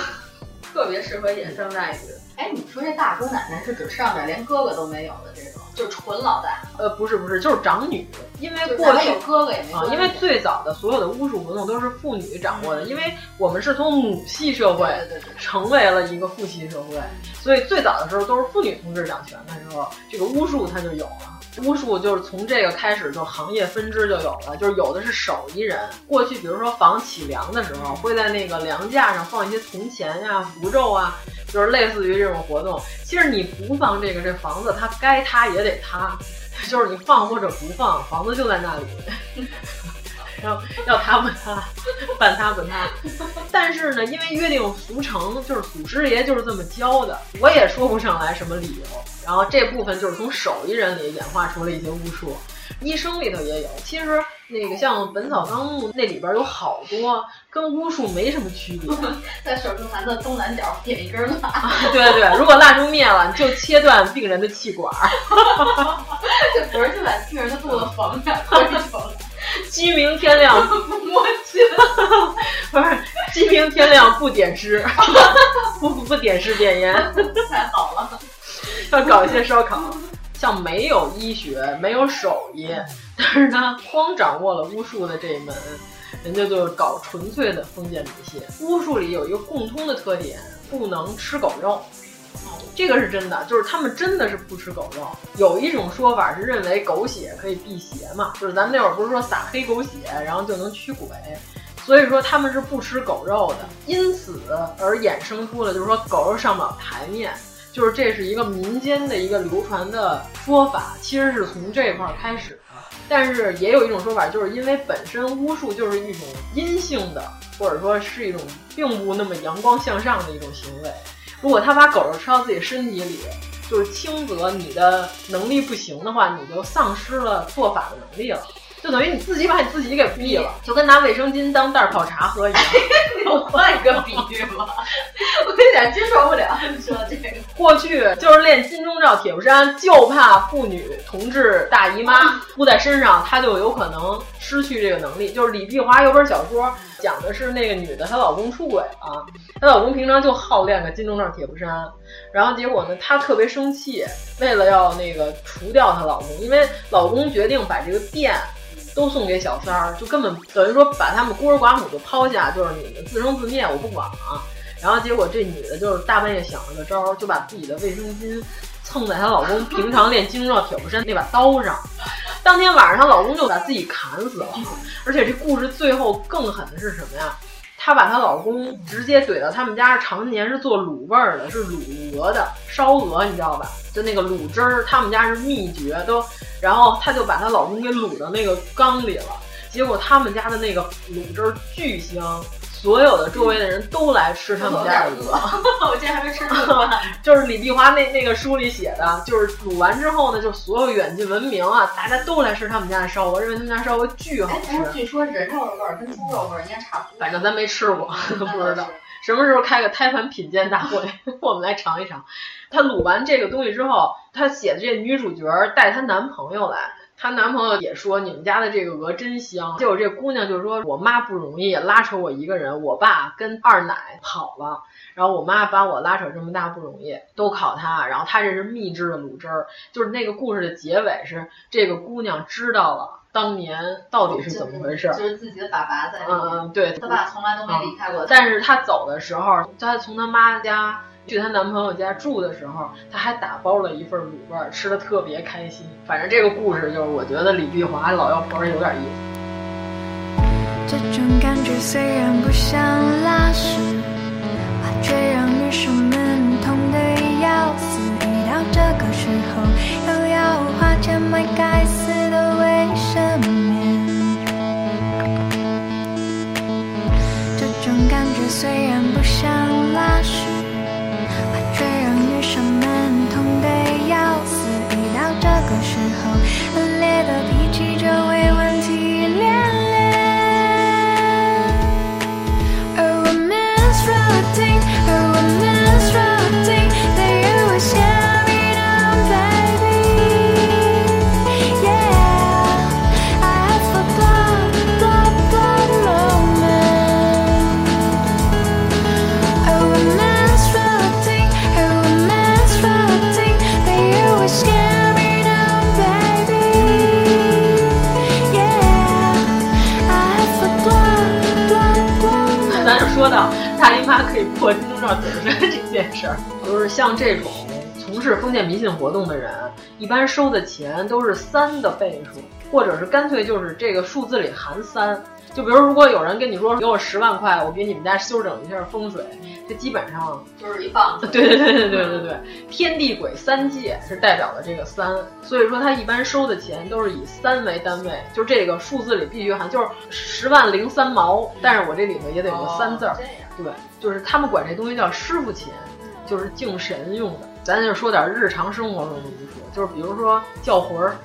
Speaker 3: 特别适合演张大夫。哎，你说这大哥奶奶是指上面连哥哥都没有的这种？就是纯老大，
Speaker 4: 呃，不是不是，就是长女，因为过去
Speaker 3: 有哥哥也没
Speaker 4: 啊，因为最早的所有的巫术活动都是妇女掌握的，因为我们是从母系社会成为了一个父系社会，所以最早的时候都是妇女同志掌权的时候，这个巫术它就有了。巫术就是从这个开始，就行业分支就有了，就是有的是手艺人，过去比如说房起梁的时候，会在那个梁架上放一些铜钱呀、符咒啊，就是类似于这种活动。其实你不放这个，这房子它该塌也得塌，就是你放或者不放，房子就在那里。要要他不塌，半塌不他。但是呢，因为约定俗成，就是祖师爷就是这么教的，我也说不上来什么理由。然后这部分就是从手艺人里演化出了一些巫术，医生里头也有。其实那个像《本草纲目》那里边有好多跟巫术没什么区别。
Speaker 3: 在手术台的东南角点一根蜡，
Speaker 4: 对对对，如果蜡烛灭了，就切断病人的气管。
Speaker 3: 这不是就把病人的肚子缝上，缝。
Speaker 4: 鸡鸣天亮
Speaker 3: 不摸金，
Speaker 4: 不是鸡鸣天亮不点尸，不不不点尸点烟，
Speaker 3: 太好了。
Speaker 4: 要搞一些烧烤，像没有医学，没有手艺，但是呢，光掌握了巫术的这一门，人家就搞纯粹的封建迷信。巫术里有一个共通的特点，不能吃狗肉。这个是真的，就是他们真的是不吃狗肉。有一种说法是认为狗血可以辟邪嘛，就是咱们那会儿不是说撒黑狗血，然后就能驱鬼，所以说他们是不吃狗肉的，因此而衍生出了就是说狗肉上不了台面，就是这是一个民间的一个流传的说法，其实是从这块儿开始的。但是也有一种说法，就是因为本身巫术就是一种阴性的，或者说是一种并不那么阳光向上的一种行为。如果他把狗肉吃到自己身体里，就是轻则你的能力不行的话，你就丧失了做法的能力了，就等于你自己把你自己给毙了，就跟拿卫生巾当袋泡茶喝一样。
Speaker 3: 我换一个比喻吧，我有点接受不了你说这个。
Speaker 4: 过去就是练金钟罩铁布衫，就怕妇女同志大姨妈敷在身上，他就有可能失去这个能力。就是李碧华有本小说。讲的是那个女的，她老公出轨了，她老公平常就好练个金钟罩铁布衫，然后结果呢，她特别生气，为了要那个除掉她老公，因为老公决定把这个店都送给小三儿，就根本等于说把他们孤儿寡母就抛下，就是你们自生自灭，我不管了。然后结果这女的就是大半夜想了个招儿，就把自己的卫生巾蹭在她老公平常练金钟罩铁布衫那把刀上。当天晚上，她老公就把自己砍死了，而且这故事最后更狠的是什么呀？她把她老公直接怼到他们家，常年是做卤味儿的，是卤鹅的烧鹅，你知道吧？就那个卤汁儿，他们家是秘诀都。然后她就把她老公给卤到那个缸里了，结果他们家的那个卤汁儿巨香。所有的周围的人都来吃他们家的鹅，
Speaker 3: 我今天还没吃过。
Speaker 4: 就是李碧华那那个书里写的，就是卤完之后呢，就所有远近闻名啊，大家都来吃他们家的烧鹅，认为他们家烧鹅巨好吃。
Speaker 3: 据说人肉的味儿跟猪肉味儿应该差不多，
Speaker 4: 反正咱没吃过，不知道。什么时候开个胎盘品鉴大会，我们来尝一尝。他卤完这个东西之后，他写的这女主角带她男朋友来。她男朋友也说你们家的这个鹅真香，结果这姑娘就说我妈不容易，拉扯我一个人，我爸跟二奶跑了，然后我妈把我拉扯这么大不容易，都靠她，然后她这是秘制的卤汁儿，就是那个故事的结尾是这个姑娘知道了当年到底是怎么回事，
Speaker 3: 就是自己的爸爸在，
Speaker 4: 嗯嗯对，
Speaker 3: 他爸从来都没离开过，
Speaker 4: 但是他走的时候，他从他妈家。去她男朋友家住的时候，她还打包了一份卤味，吃的特别开心。反正这个故事就是，我觉得李碧华老妖婆有点意思。
Speaker 5: 这种感觉虽然不像拉屎，却让女生们痛得要死。一到这个时候，又要花钱买该死的卫生棉。这种感觉虽然不像拉屎。上门，痛得要死，逼到这个时候，恶劣的。大姨妈可以破金钟罩铁布衫这件事儿，就是像这种从
Speaker 4: 事封建迷信活动的人，一般收的钱都是三的倍数，或者是干脆就是这个数字里含三。就比如，如果有人跟你说给我十万块，我给你们家修整一下风水，这基本上
Speaker 3: 就是一棒子。
Speaker 4: 对对对对对对对，天地鬼三界是代表了这个三，所以说他一般收的钱都是以三为单位，就这个数字里必须含，就是十万零三毛，但是我这里头也得有个三字儿。对，就是他们管这东西叫师傅琴，就是敬神用的。咱就说点日常生活中的巫术，就是比如说叫魂儿，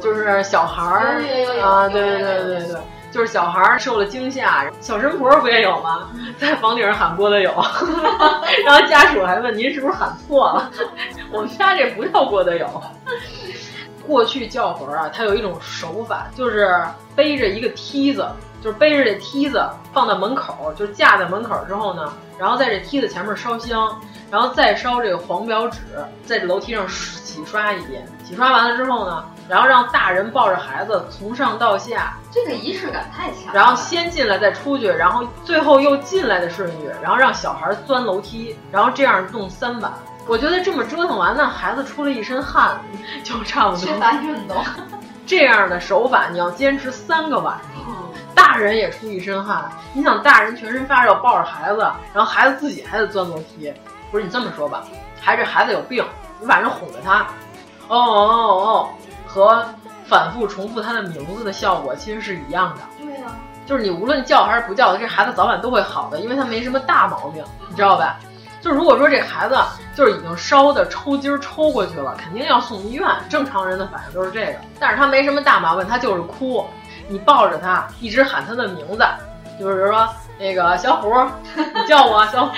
Speaker 4: 就是小孩儿啊，对对对对对。就是小孩儿受了惊吓，小神婆不也有吗？在房顶上喊郭德友，然后家属还问您是不是喊错了？我们家这不叫郭德友。过去叫魂儿啊，它有一种手法，就是背着一个梯子，就是背着这梯子放到门口，就架在门口之后呢，然后在这梯子前面烧香，然后再烧这个黄表纸，在这楼梯上洗刷一遍。洗刷完了之后呢，然后让大人抱着孩子从上到下，
Speaker 3: 这个仪式感太强。
Speaker 4: 然后先进来再出去，然后最后又进来的顺序，然后让小孩钻楼梯，然后这样动三把。我觉得这么折腾完，呢孩子出了一身汗，就差不多。
Speaker 3: 缺乏运动。
Speaker 4: 这样的手法你要坚持三个晚上，大人也出一身汗。你想，大人全身发热抱着孩子，然后孩子自己还得钻楼梯。不是你这么说吧？还这孩子有病，你晚上哄着他。哦哦哦，和反复重复他的名字的效果其实是一样的。
Speaker 3: 对呀、
Speaker 4: 就是你无论叫还是不叫，这孩子早晚都会好的，因为他没什么大毛病，你知道吧？就如果说这孩子就是已经烧的抽筋儿抽过去了，肯定要送医院。正常人的反应都是这个，但是他没什么大毛病，他就是哭。你抱着他，一直喊他的名字，就是说那个小虎，你叫我小虎，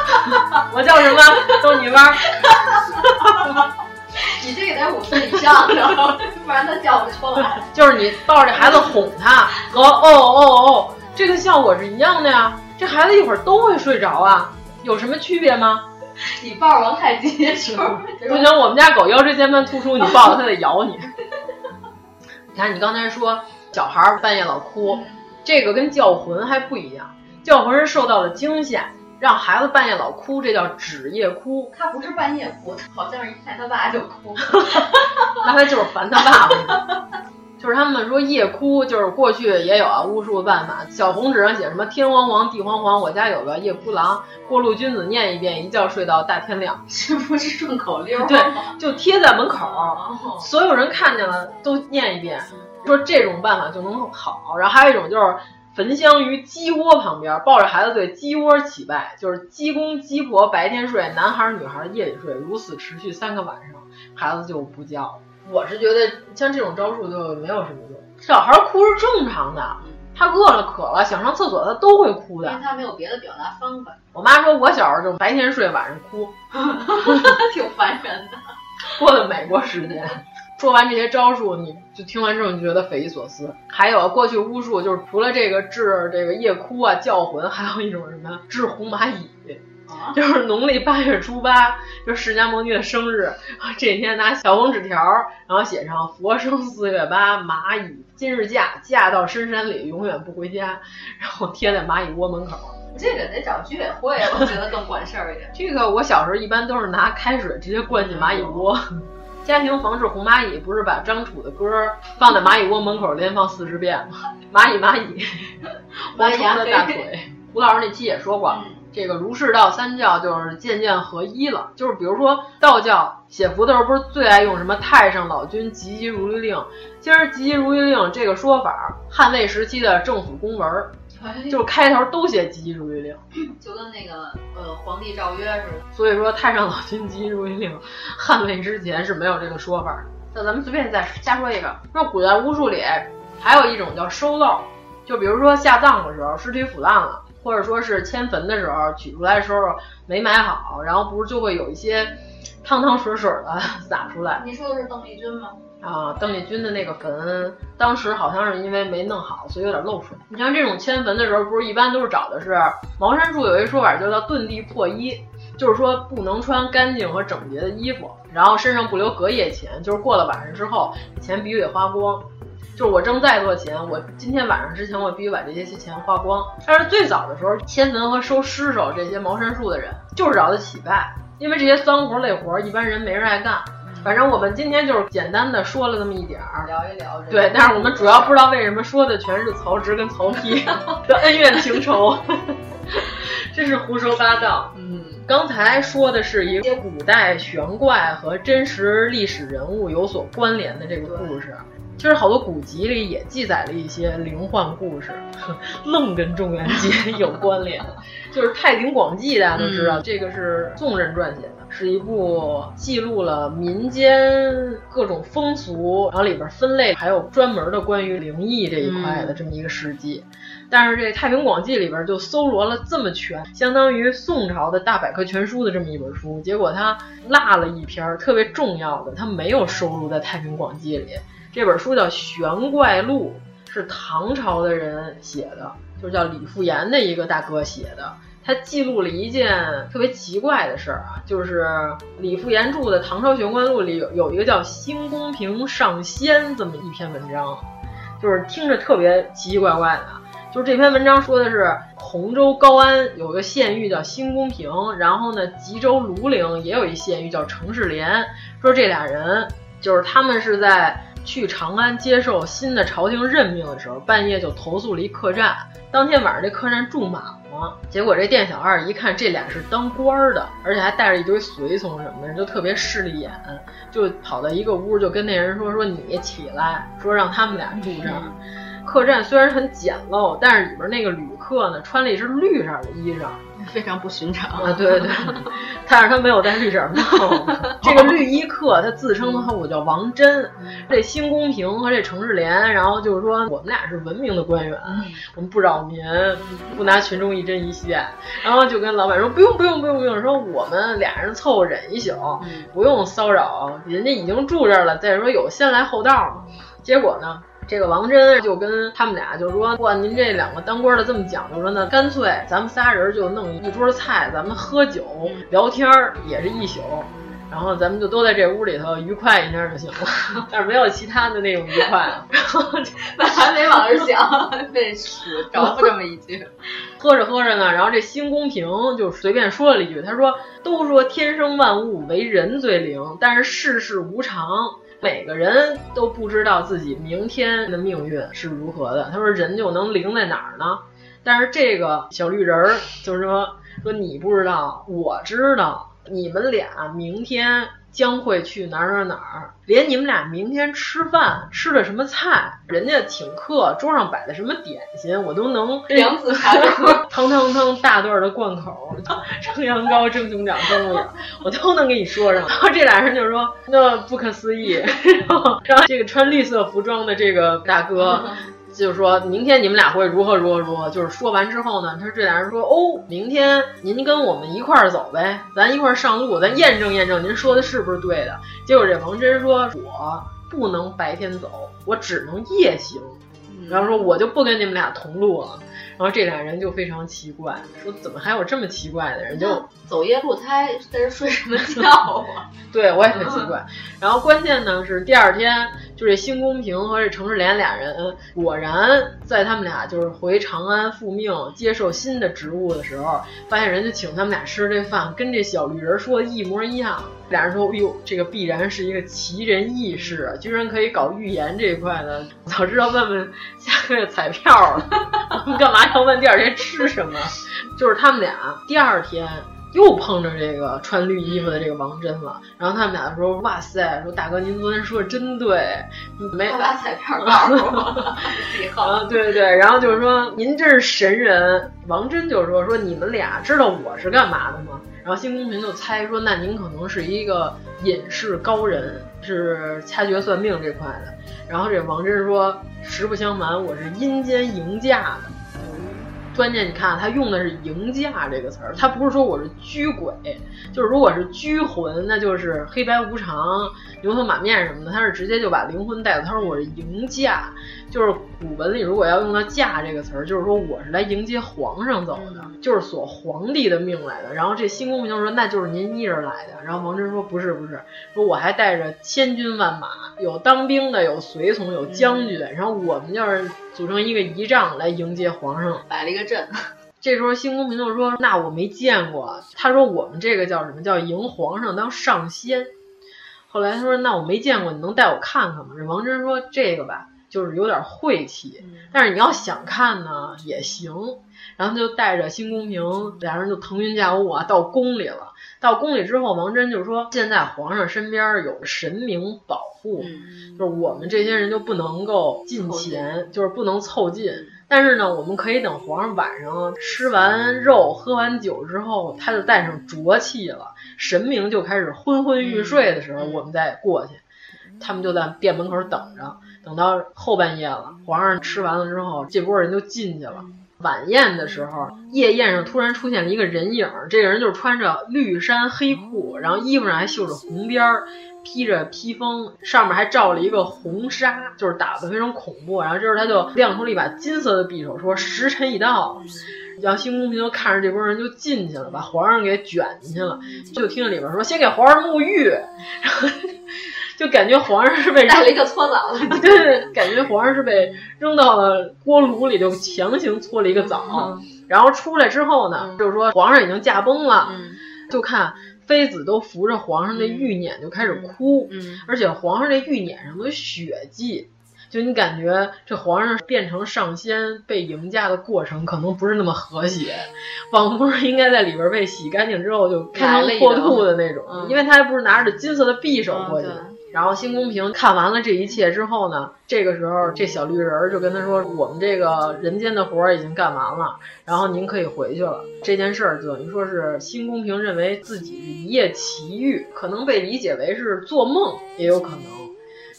Speaker 4: 我叫什么？逗你玩。
Speaker 3: 你这个得五岁以上的，不然他叫不出来。
Speaker 4: 就是你抱着孩子哄他，和哦哦哦，这个效果是一样的呀。这孩子一会儿都会睡着啊，有什么区别吗？
Speaker 3: 你抱着王太极时候
Speaker 4: 不行，我们家狗腰椎间盘突出，你抱着它得咬你。你看，你刚才说小孩半夜老哭，这个跟叫魂还不一样。叫魂是受到了惊吓。让孩子半夜老哭，这叫纸夜哭。
Speaker 3: 他不是半夜哭，好像是一看他爸就哭。
Speaker 4: 那他就是烦他爸爸。就是他们说夜哭，就是过去也有啊巫术的办法。小红纸上写什么天黄黄地黄黄，我家有个夜哭郎，过路君子念一遍，一觉睡到大天亮。
Speaker 3: 这不是顺口溜吗？
Speaker 4: 对，就贴在门口，所有人看见了都念一遍，说这种办法就能好。然后还有一种就是。焚香于鸡窝旁边，抱着孩子对鸡窝祈拜，就是鸡公鸡婆白天睡，男孩女孩夜里睡，如此持续三个晚上，孩子就不叫了。我是觉得像这种招数就没有什么用，小孩哭是正常的，他饿了渴了想上厕所他都会哭的，
Speaker 3: 因为他没有别的表达方法。
Speaker 4: 我妈说我小时候就白天睡，晚上哭，
Speaker 3: 挺烦人的，
Speaker 4: 过了美国时间。说完这些招数，你就听完之后你觉得匪夷所思。还有过去巫术，就是除了这个治这个夜哭啊、叫魂，还有一种什么治红蚂蚁，
Speaker 3: 啊、
Speaker 4: 就是农历八月初八，就是释迦牟尼的生日，这天拿小红纸条，然后写上“佛生四月八，蚂蚁今日嫁，嫁到深山里，永远不回家”，然后贴在蚂蚁窝门口。
Speaker 3: 这个得找居委会，我觉得更管事儿一点。
Speaker 4: 这个我小时候一般都是拿开水直接灌进蚂蚁窝。家庭防治红蚂蚁不是把张楚的歌放在蚂蚁窝门口连放四十遍吗？蚂 蚁蚂蚁，黄虫的大腿。胡老师那期也说过，这个儒释道三教就是渐渐合一了。就是比如说道教写符的时候，不是最爱用什么太上老君急急如律令？其实急急如律令这个说法，汉魏时期的政府公文。就是开头都写急急如律令，
Speaker 3: 就跟那个呃皇帝诏曰似的。
Speaker 4: 所以说太上老君急急如律令，汉魏之前是没有这个说法。那咱们随便再瞎说一个，说古代巫术里还有一种叫收漏，就比如说下葬的时候尸体腐烂了，或者说是迁坟的时候取出来的时候没埋好，然后不是就会有一些汤汤水水的 洒出来。
Speaker 3: 你说的是邓丽君吗？
Speaker 4: 啊，邓丽君的那个坟，当时好像是因为没弄好，所以有点漏水。你像这种迁坟的时候，不是一般都是找的是茅山术有一说法，就叫遁地破衣，就是说不能穿干净和整洁的衣服，然后身上不留隔夜钱，就是过了晚上之后，钱必须得花光。就是我挣再多钱，我今天晚上之前我必须把这些钱花光。但是最早的时候，迁坟和收尸首这些茅山术的人，就是找的乞丐。因为这些脏活累活一般人没人爱干。反正我们今天就是简单的说了那么一点儿，
Speaker 3: 聊一聊。
Speaker 4: 对，但是我们主要不知道为什么说的全是曹植跟曹丕 的恩怨情仇，真是胡说八道。
Speaker 3: 嗯，
Speaker 4: 刚才说的是一些古代玄怪和真实历史人物有所关联的这个故事。其实好多古籍里也记载了一些灵幻故事，愣跟中元节有关联。就是《太平广记》，大家都知道，
Speaker 3: 嗯、
Speaker 4: 这个是宋人撰写的，是一部记录了民间各种风俗，然后里边分类还有专门的关于灵异这一块的这么一个史记。嗯、但是这《太平广记》里边就搜罗了这么全，相当于宋朝的大百科全书的这么一本书，结果它落了一篇特别重要的，它没有收录在《太平广记》里。这本书叫《玄怪录》，是唐朝的人写的，就是叫李复言的一个大哥写的。他记录了一件特别奇怪的事儿啊，就是李复言著的《唐朝玄关录》里有有一个叫《新宫平上仙》这么一篇文章，就是听着特别奇奇怪怪的。就是这篇文章说的是洪州高安有个县域叫新宫平，然后呢，吉州庐陵也有一县域叫城市连，说这俩人就是他们是在。去长安接受新的朝廷任命的时候，半夜就投宿了一客栈。当天晚上这客栈住满了，结果这店小二一看这俩是当官的，而且还带着一堆随从什么的，就特别势利眼，就跑到一个屋就跟那人说：“说你起来，说让他们俩住这儿。”客栈虽然很简陋，但是里边那个旅客呢，穿了一身绿色的衣裳。
Speaker 3: 非常不寻常
Speaker 4: 啊！对对对，但是 他没有戴绿色帽子。这个绿衣客他自称他我叫王真，这新宫平和这城市连，然后就是说我们俩是文明的官员，我们不扰民，不拿群众一针一线。然后就跟老板说不用不用不用不用，说我们俩人凑合忍一宿，不用骚扰，人家已经住这儿了。再说有先来后到嘛。结果呢？这个王真就跟他们俩就说：“哇，您这两个当官的这么讲究，说那干脆咱们仨人就弄一桌菜，咱们喝酒聊天也是一宿，然后咱们就都在这屋里头愉快一下就行了。但是没有其他的那种愉快了。然后
Speaker 3: 那还没往这想，被数着不这么一句。
Speaker 4: 喝着喝着呢，然后这新宫平就随便说了一句，他说：都说天生万物为人最灵，但是世事无常。”每个人都不知道自己明天的命运是如何的。他说：“人就能灵在哪儿呢？”但是这个小绿人儿就是说：“说你不知道，我知道。你们俩明天将会去哪儿哪儿哪儿，连你们俩明天吃饭吃的什么菜，人家请客桌上摆的什么点心，我都能
Speaker 3: 两子茶
Speaker 4: 汤汤汤大段的贯口，蒸羊羔、蒸熊掌、蒸鹿眼，我都能给你说上。然后这俩人就说：“那不可思议。”然后这个穿绿色服装的这个大哥。就是说明天你们俩会如何如何如何，就是说完之后呢，他说这俩人说哦，明天您跟我们一块儿走呗，咱一块儿上路，咱验证验证您说的是不是对的。结果这王真说，我不能白天走，我只能夜行，然后说我就不跟你们俩同路了。然后这俩人就非常奇怪，说怎么还有这么奇怪的人？就
Speaker 3: 走夜路，他还在这睡什么觉啊？
Speaker 4: 对我也很奇怪。然后关键呢是第二天，就这新宫平和这程世莲俩人，果然在他们俩就是回长安复命、接受新的职务的时候，发现人家请他们俩吃这饭，跟这小绿人说的一模一样。俩人说：“哎呦，这个必然是一个奇人异事，居然可以搞预言这一块的。早知道问问下个月彩票了，干嘛要问第二天吃什么？就是他们俩第二天又碰着这个穿绿衣服的这个王真了。然后他们俩说：‘哇塞，说大哥您昨天说的真对，没
Speaker 3: 把彩票告诉我。’记号
Speaker 4: 啊，对对对。然后就是说您真是神人。王真就说：‘说你们俩知道我是干嘛的吗？’然后新公平就猜说，那您可能是一个隐士高人，是掐诀算命这块的。然后这王真说，实不相瞒，我是阴间迎驾的。关键你看，他用的是“迎驾”这个词儿，他不是说我是拘鬼，就是如果是拘魂，那就是黑白无常、牛头马面什么的，他是直接就把灵魂带走。他说我是迎驾，就是古文里如果要用到“驾”这个词儿，就是说我是来迎接皇上走的，就是索皇帝的命来的。然后这新公平说，那就是您一人来的。然后王真说不是不是，说我还带着千军万马，有当兵的，有随从，有将军，然后我们就是组成一个仪仗来迎接皇上，
Speaker 3: 摆了一个阵。
Speaker 4: 这时候新公平就说：“那我没见过。”他说：“我们这个叫什么？叫迎皇上当上仙。”后来他说：“那我没见过，你能带我看看吗？”这王真说：“这个吧，就是有点晦气，但是你要想看呢也行。”然后就带着新公平俩人就腾云驾雾啊到宫里了。到宫里之后，王真就说：“现在皇上身边有神明保护，
Speaker 3: 嗯、
Speaker 4: 就是我们这些人就不能够近前，就是不能凑近。但是呢，我们可以等皇上晚上吃完肉、喝完酒之后，他就带上浊气了，神明就开始昏昏欲睡的时候，
Speaker 3: 嗯、
Speaker 4: 我们再过去。他们就在店门口等着，等到后半夜了，皇上吃完了之后，这波人就进去了。”晚宴的时候，夜宴上突然出现了一个人影，这个人就是穿着绿衫黑裤，然后衣服上还绣着红边儿，披着披风，上面还罩了一个红纱，就是打得非常恐怖。然后这时候他就亮出了一把金色的匕首，说：“时辰已到。”然后新公平就看着这波人就进去了，把皇上给卷进去了。就听着里边说：“先给皇上沐浴。”然后。就感觉皇上是被
Speaker 3: 带了一个搓澡的，
Speaker 4: 对对，感觉皇上是被扔到了锅炉里，就强行搓了一个澡。
Speaker 3: 嗯、
Speaker 4: 然后出来之后呢，
Speaker 3: 嗯、
Speaker 4: 就是说皇上已经驾崩了，
Speaker 3: 嗯、
Speaker 4: 就看妃子都扶着皇上的玉辇就开始哭，
Speaker 3: 嗯、
Speaker 4: 而且皇上这玉辇上的血迹，就你感觉这皇上变成上仙被迎驾的过程可能不是那么和谐，仿佛是应该在里边被洗干净之后就开膛破肚的那种，因为他还不是拿着金色的匕首过去。然后新公平看完了这一切之后呢，这个时候这小绿人就跟他说：“我们这个人间的活儿已经干完了，然后您可以回去了。”这件事儿等于说是新公平认为自己是一夜奇遇，可能被理解为是做梦，也有可能。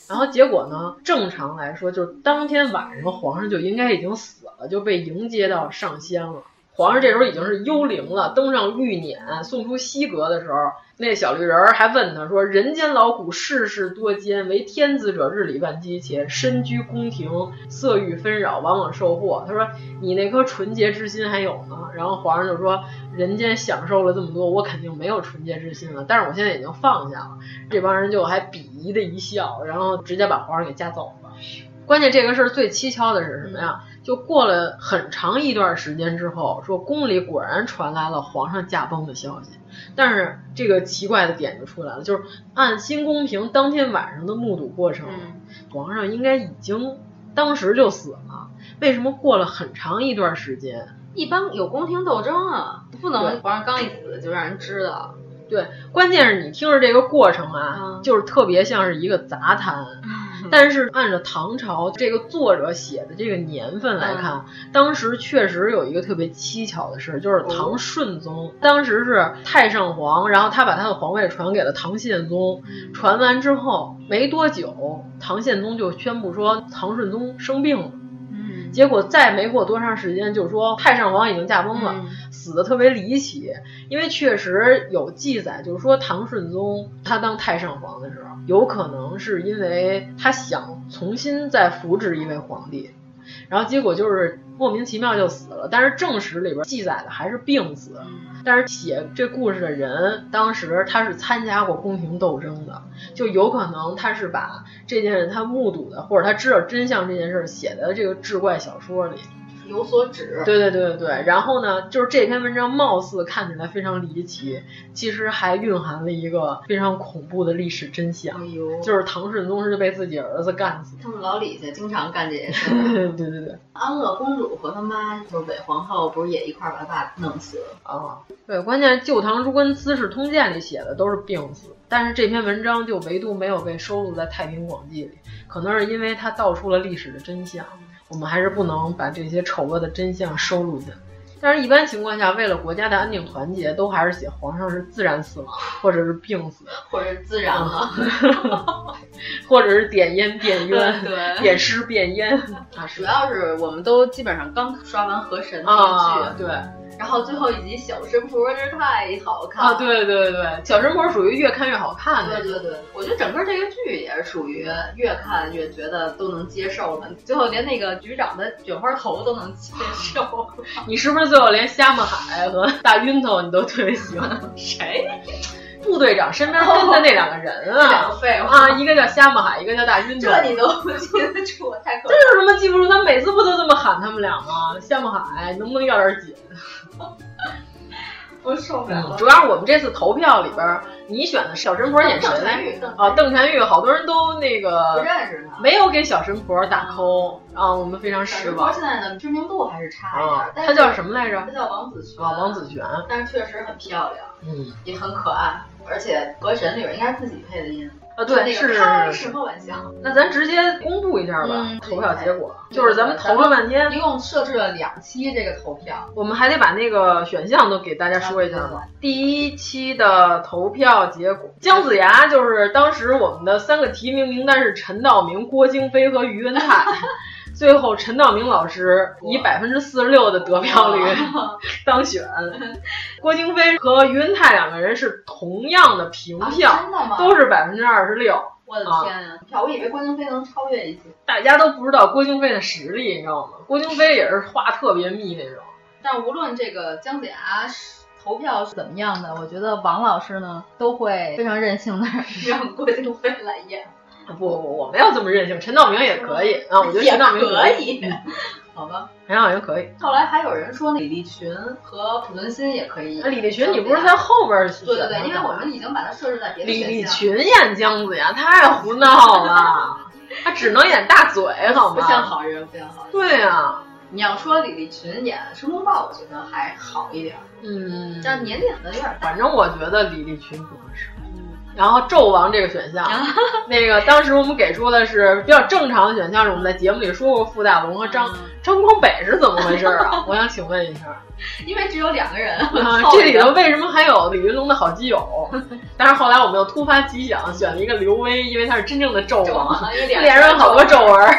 Speaker 4: 然后结果呢，正常来说就是当天晚上皇上就应该已经死了，就被迎接到上仙了。皇上这时候已经是幽灵了，登上玉辇，送出西阁的时候，那小绿人还问他说：“人间劳苦，世事多艰，为天子者日理万机，且身居宫廷，色欲纷扰，往往受祸。”他说：“你那颗纯洁之心还有呢？”然后皇上就说：“人间享受了这么多，我肯定没有纯洁之心了，但是我现在已经放下了。”这帮人就还鄙夷的一笑，然后直接把皇上给架走了。关键这个事儿最蹊跷的是什么呀？就过了很长一段时间之后，说宫里果然传来了皇上驾崩的消息。但是这个奇怪的点就出来了，就是按新宫廷当天晚上的目睹过程，
Speaker 3: 嗯、
Speaker 4: 皇上应该已经当时就死了。为什么过了很长一段时间？
Speaker 3: 一般有宫廷斗争啊，不能皇上刚一死就让人知道。
Speaker 4: 对，关键是你听着这个过程啊，
Speaker 3: 嗯、
Speaker 4: 就是特别像是一个杂谈。但是按照唐朝这个作者写的这个年份来看，
Speaker 3: 嗯、
Speaker 4: 当时确实有一个特别蹊跷的事，就是唐顺宗、嗯、当时是太上皇，然后他把他的皇位传给了唐宪宗，
Speaker 3: 嗯、
Speaker 4: 传完之后没多久，唐宪宗就宣布说唐顺宗生病了。
Speaker 3: 嗯，
Speaker 4: 结果再没过多长时间，就说太上皇已经驾崩了。
Speaker 3: 嗯
Speaker 4: 死的特别离奇，因为确实有记载，就是说唐顺宗他当太上皇的时候，有可能是因为他想重新再扶植一位皇帝，然后结果就是莫名其妙就死了。但是正史里边记载的还是病死，但是写这故事的人当时他是参加过宫廷斗争的，就有可能他是把这件事他目睹的或者他知道真相这件事写在这个志怪小说里。
Speaker 3: 有所指，
Speaker 4: 对对对对对，然后呢，就是这篇文章貌似看起来非常离奇，其实还蕴含了一个非常恐怖的历史真相，
Speaker 3: 哎呦，
Speaker 4: 就是唐顺宗是被自己儿子干死。
Speaker 3: 他们老李家经常干这些事。
Speaker 4: 对对对对，
Speaker 3: 安乐公主和他妈就是韦皇后，不是也一块把她爸弄死了
Speaker 4: 啊？对，关键《旧唐书跟资治通鉴》里写的都是病死，但是这篇文章就唯独没有被收录在《太平广记》里，可能是因为它道出了历史的真相。我们还是不能把这些丑恶的真相收录进来。但是，一般情况下，为了国家的安定团结，都还是写皇上是自然死亡，或者是病死，
Speaker 3: 或者是自然了
Speaker 4: 或者是点烟变冤，
Speaker 3: 对，
Speaker 4: 点尸变烟
Speaker 3: 啊。主要是我们都基本上刚刷完《河神》那
Speaker 4: 啊，对。
Speaker 3: 然后最后一集小神婆真是太好看了
Speaker 4: 啊！对对对，小神婆属于越看越好看
Speaker 3: 的。对对对，我觉得整个这个剧也是属于越看越觉得都能接受的，最后连那个局长的卷花头都能接 受。
Speaker 4: 你是不是最后连虾米海和大晕头你都特别喜欢？
Speaker 3: 谁？
Speaker 4: 副队长身边跟的那两个人啊，
Speaker 3: 两个废话
Speaker 4: 啊，一个叫夏木海，一个叫大晕头。
Speaker 3: 这你都记得住，太可
Speaker 4: 这有什么记不住？他每次不都这么喊他们俩吗？夏木海，能不能要点紧？
Speaker 3: 我受不了、
Speaker 4: 了。主要是我们这次投票里边，你选的小神婆演谁？啊，邓婵玉，好多人都那个
Speaker 3: 不认识他，
Speaker 4: 没有给小神婆打 call 啊，我们非常失望。
Speaker 3: 现在的知名度还是差一点。
Speaker 4: 啊、他叫什么来着？
Speaker 3: 他叫王子璇。
Speaker 4: 啊，王子璇。
Speaker 3: 但是确实很漂亮，
Speaker 4: 嗯，
Speaker 3: 也很可爱，而且《河神》里边应该是自己配的音。
Speaker 4: 啊，对，
Speaker 3: 是
Speaker 4: 开
Speaker 3: 什么玩笑？
Speaker 4: 那咱直接公布一下吧，
Speaker 3: 嗯、
Speaker 4: 投票结果就是咱们投了半天，
Speaker 3: 一共设置了两期这个投票，
Speaker 4: 我们还得把那个选项都给大家说一下吧。第一期的投票结果，姜子牙就是当时我们的三个提名名单是陈道明、郭京飞和于文泰。最后，陈道明老师以百分之四十六的得票率 当选，郭京飞和于文泰两个人是同样的平票，
Speaker 3: 啊、
Speaker 4: 都是百分之二十六。
Speaker 3: 我的天呀！票、啊，我以为郭京飞能超越一些，
Speaker 4: 大家都不知道郭京飞的实力，你知道吗？郭京飞也是话特别密那种。
Speaker 3: 但无论这个姜子牙投票是怎么样的，我觉得王老师呢都会非常任性的 让郭京飞来演。
Speaker 4: 不不，我没有这么任性，陈道明也可以啊，我觉得陈道明
Speaker 3: 可以。好吧，
Speaker 4: 陈道明可以。
Speaker 3: 后来还有人说李立群和濮存昕也可以。
Speaker 4: 那李立群，你不是在后边
Speaker 3: 对对对，因为我们已经把它设置在别的
Speaker 4: 李立群演姜子牙太胡闹了，他只能演大嘴，好吗？
Speaker 3: 不像好人，不像好人。
Speaker 4: 对呀、啊，
Speaker 3: 你要说李立群演《申公豹》，我觉得还好一点。
Speaker 4: 嗯，
Speaker 3: 但年龄可能有点大。
Speaker 4: 反正我觉得李立群不合适。然后纣王这个选项，那个当时我们给出的是比较正常的选项，是我们在节目里说过傅大龙和张张光北是怎么回事啊？我想请问一下，
Speaker 3: 因为只有两个人
Speaker 4: 啊，这里头为什么还有李云龙的好基友？但是后来我们又突发奇想，选了一个刘威，因为他是真正的纣王，脸上有好多皱纹，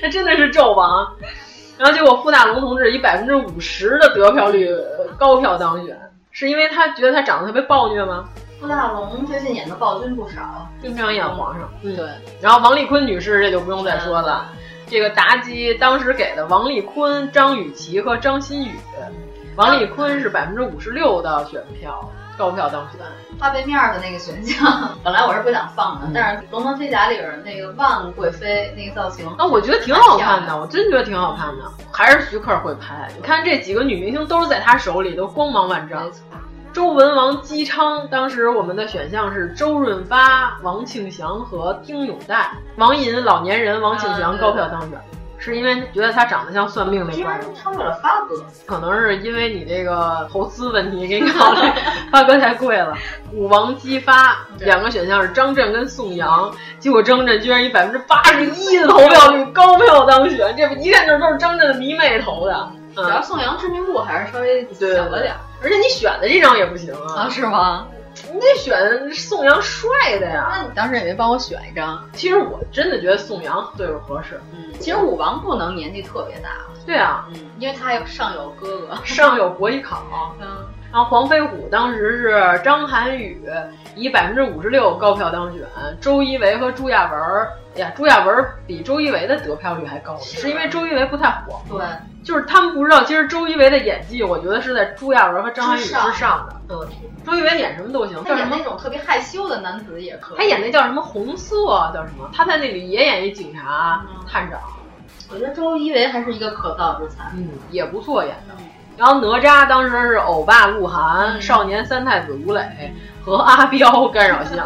Speaker 4: 他真的是纣王。然后结果傅大龙同志以百分之五十的得票率高票当选，是因为他觉得他长得特别暴虐吗？
Speaker 3: 傅大龙最近演的暴君不少，
Speaker 4: 经常演皇上。
Speaker 3: 嗯，对。
Speaker 4: 然后王丽坤女士这就不用再说了，这个妲己当时给的王丽坤、张雨绮和张馨予，王丽坤是百分之五十六的选票，高票当选。
Speaker 3: 花背面的那个选项，本来我是不想放的，
Speaker 4: 嗯、
Speaker 3: 但是《龙门飞甲》里边那个万贵妃那个造型，
Speaker 4: 啊，我觉得挺好看的，我真觉得挺好看的。还是徐克会拍，你看这几个女明星都是在他手里，都光芒万丈。周文王姬昌，当时我们的选项是周润发、王庆祥和丁永岱。王寅老年人王庆祥高票当选，是因为觉得他长得像算命那怪物。
Speaker 3: 超越了发哥，
Speaker 4: 可能是因为你这个投资问题给你考虑，发哥太贵了。武王姬发，两个选项是张震跟宋阳，结果张震居然以百分之八十一的投票率高票当选，这不一看就都是张震的迷妹投的。
Speaker 3: 主要宋阳知名度还是稍微小了点，
Speaker 4: 而且你选的这张也不行啊，
Speaker 3: 啊是吗？
Speaker 4: 你得选宋阳帅的呀。
Speaker 3: 那你当时也没帮我选一张？
Speaker 4: 其实我真的觉得宋阳对我合适。
Speaker 3: 嗯，其实武王不能年纪特别大。
Speaker 4: 对啊，
Speaker 3: 嗯，因为他有上有哥哥，
Speaker 4: 上有伯邑考。
Speaker 3: 嗯，
Speaker 4: 然后黄飞虎当时是张涵予以百分之五十六高票当选，周一围和朱亚文，哎呀，朱亚文比周一围的得票率还高，是因为周一围不太火。
Speaker 3: 对。
Speaker 4: 就是他们不知道，其实周一围的演技，我觉得是在朱亚文和张涵予之上的。嗯，周一围演什么都行，
Speaker 3: 他演那种特别害羞的男子也可以。
Speaker 4: 他演那叫什么红色，叫什么？他在那里也演一警察、嗯、探长。
Speaker 3: 我觉得周一围还是一个可造之才，
Speaker 4: 嗯，也不错演的。然后哪吒当时是欧巴鹿晗、
Speaker 3: 嗯、
Speaker 4: 少年三太子吴磊和阿彪干扰项，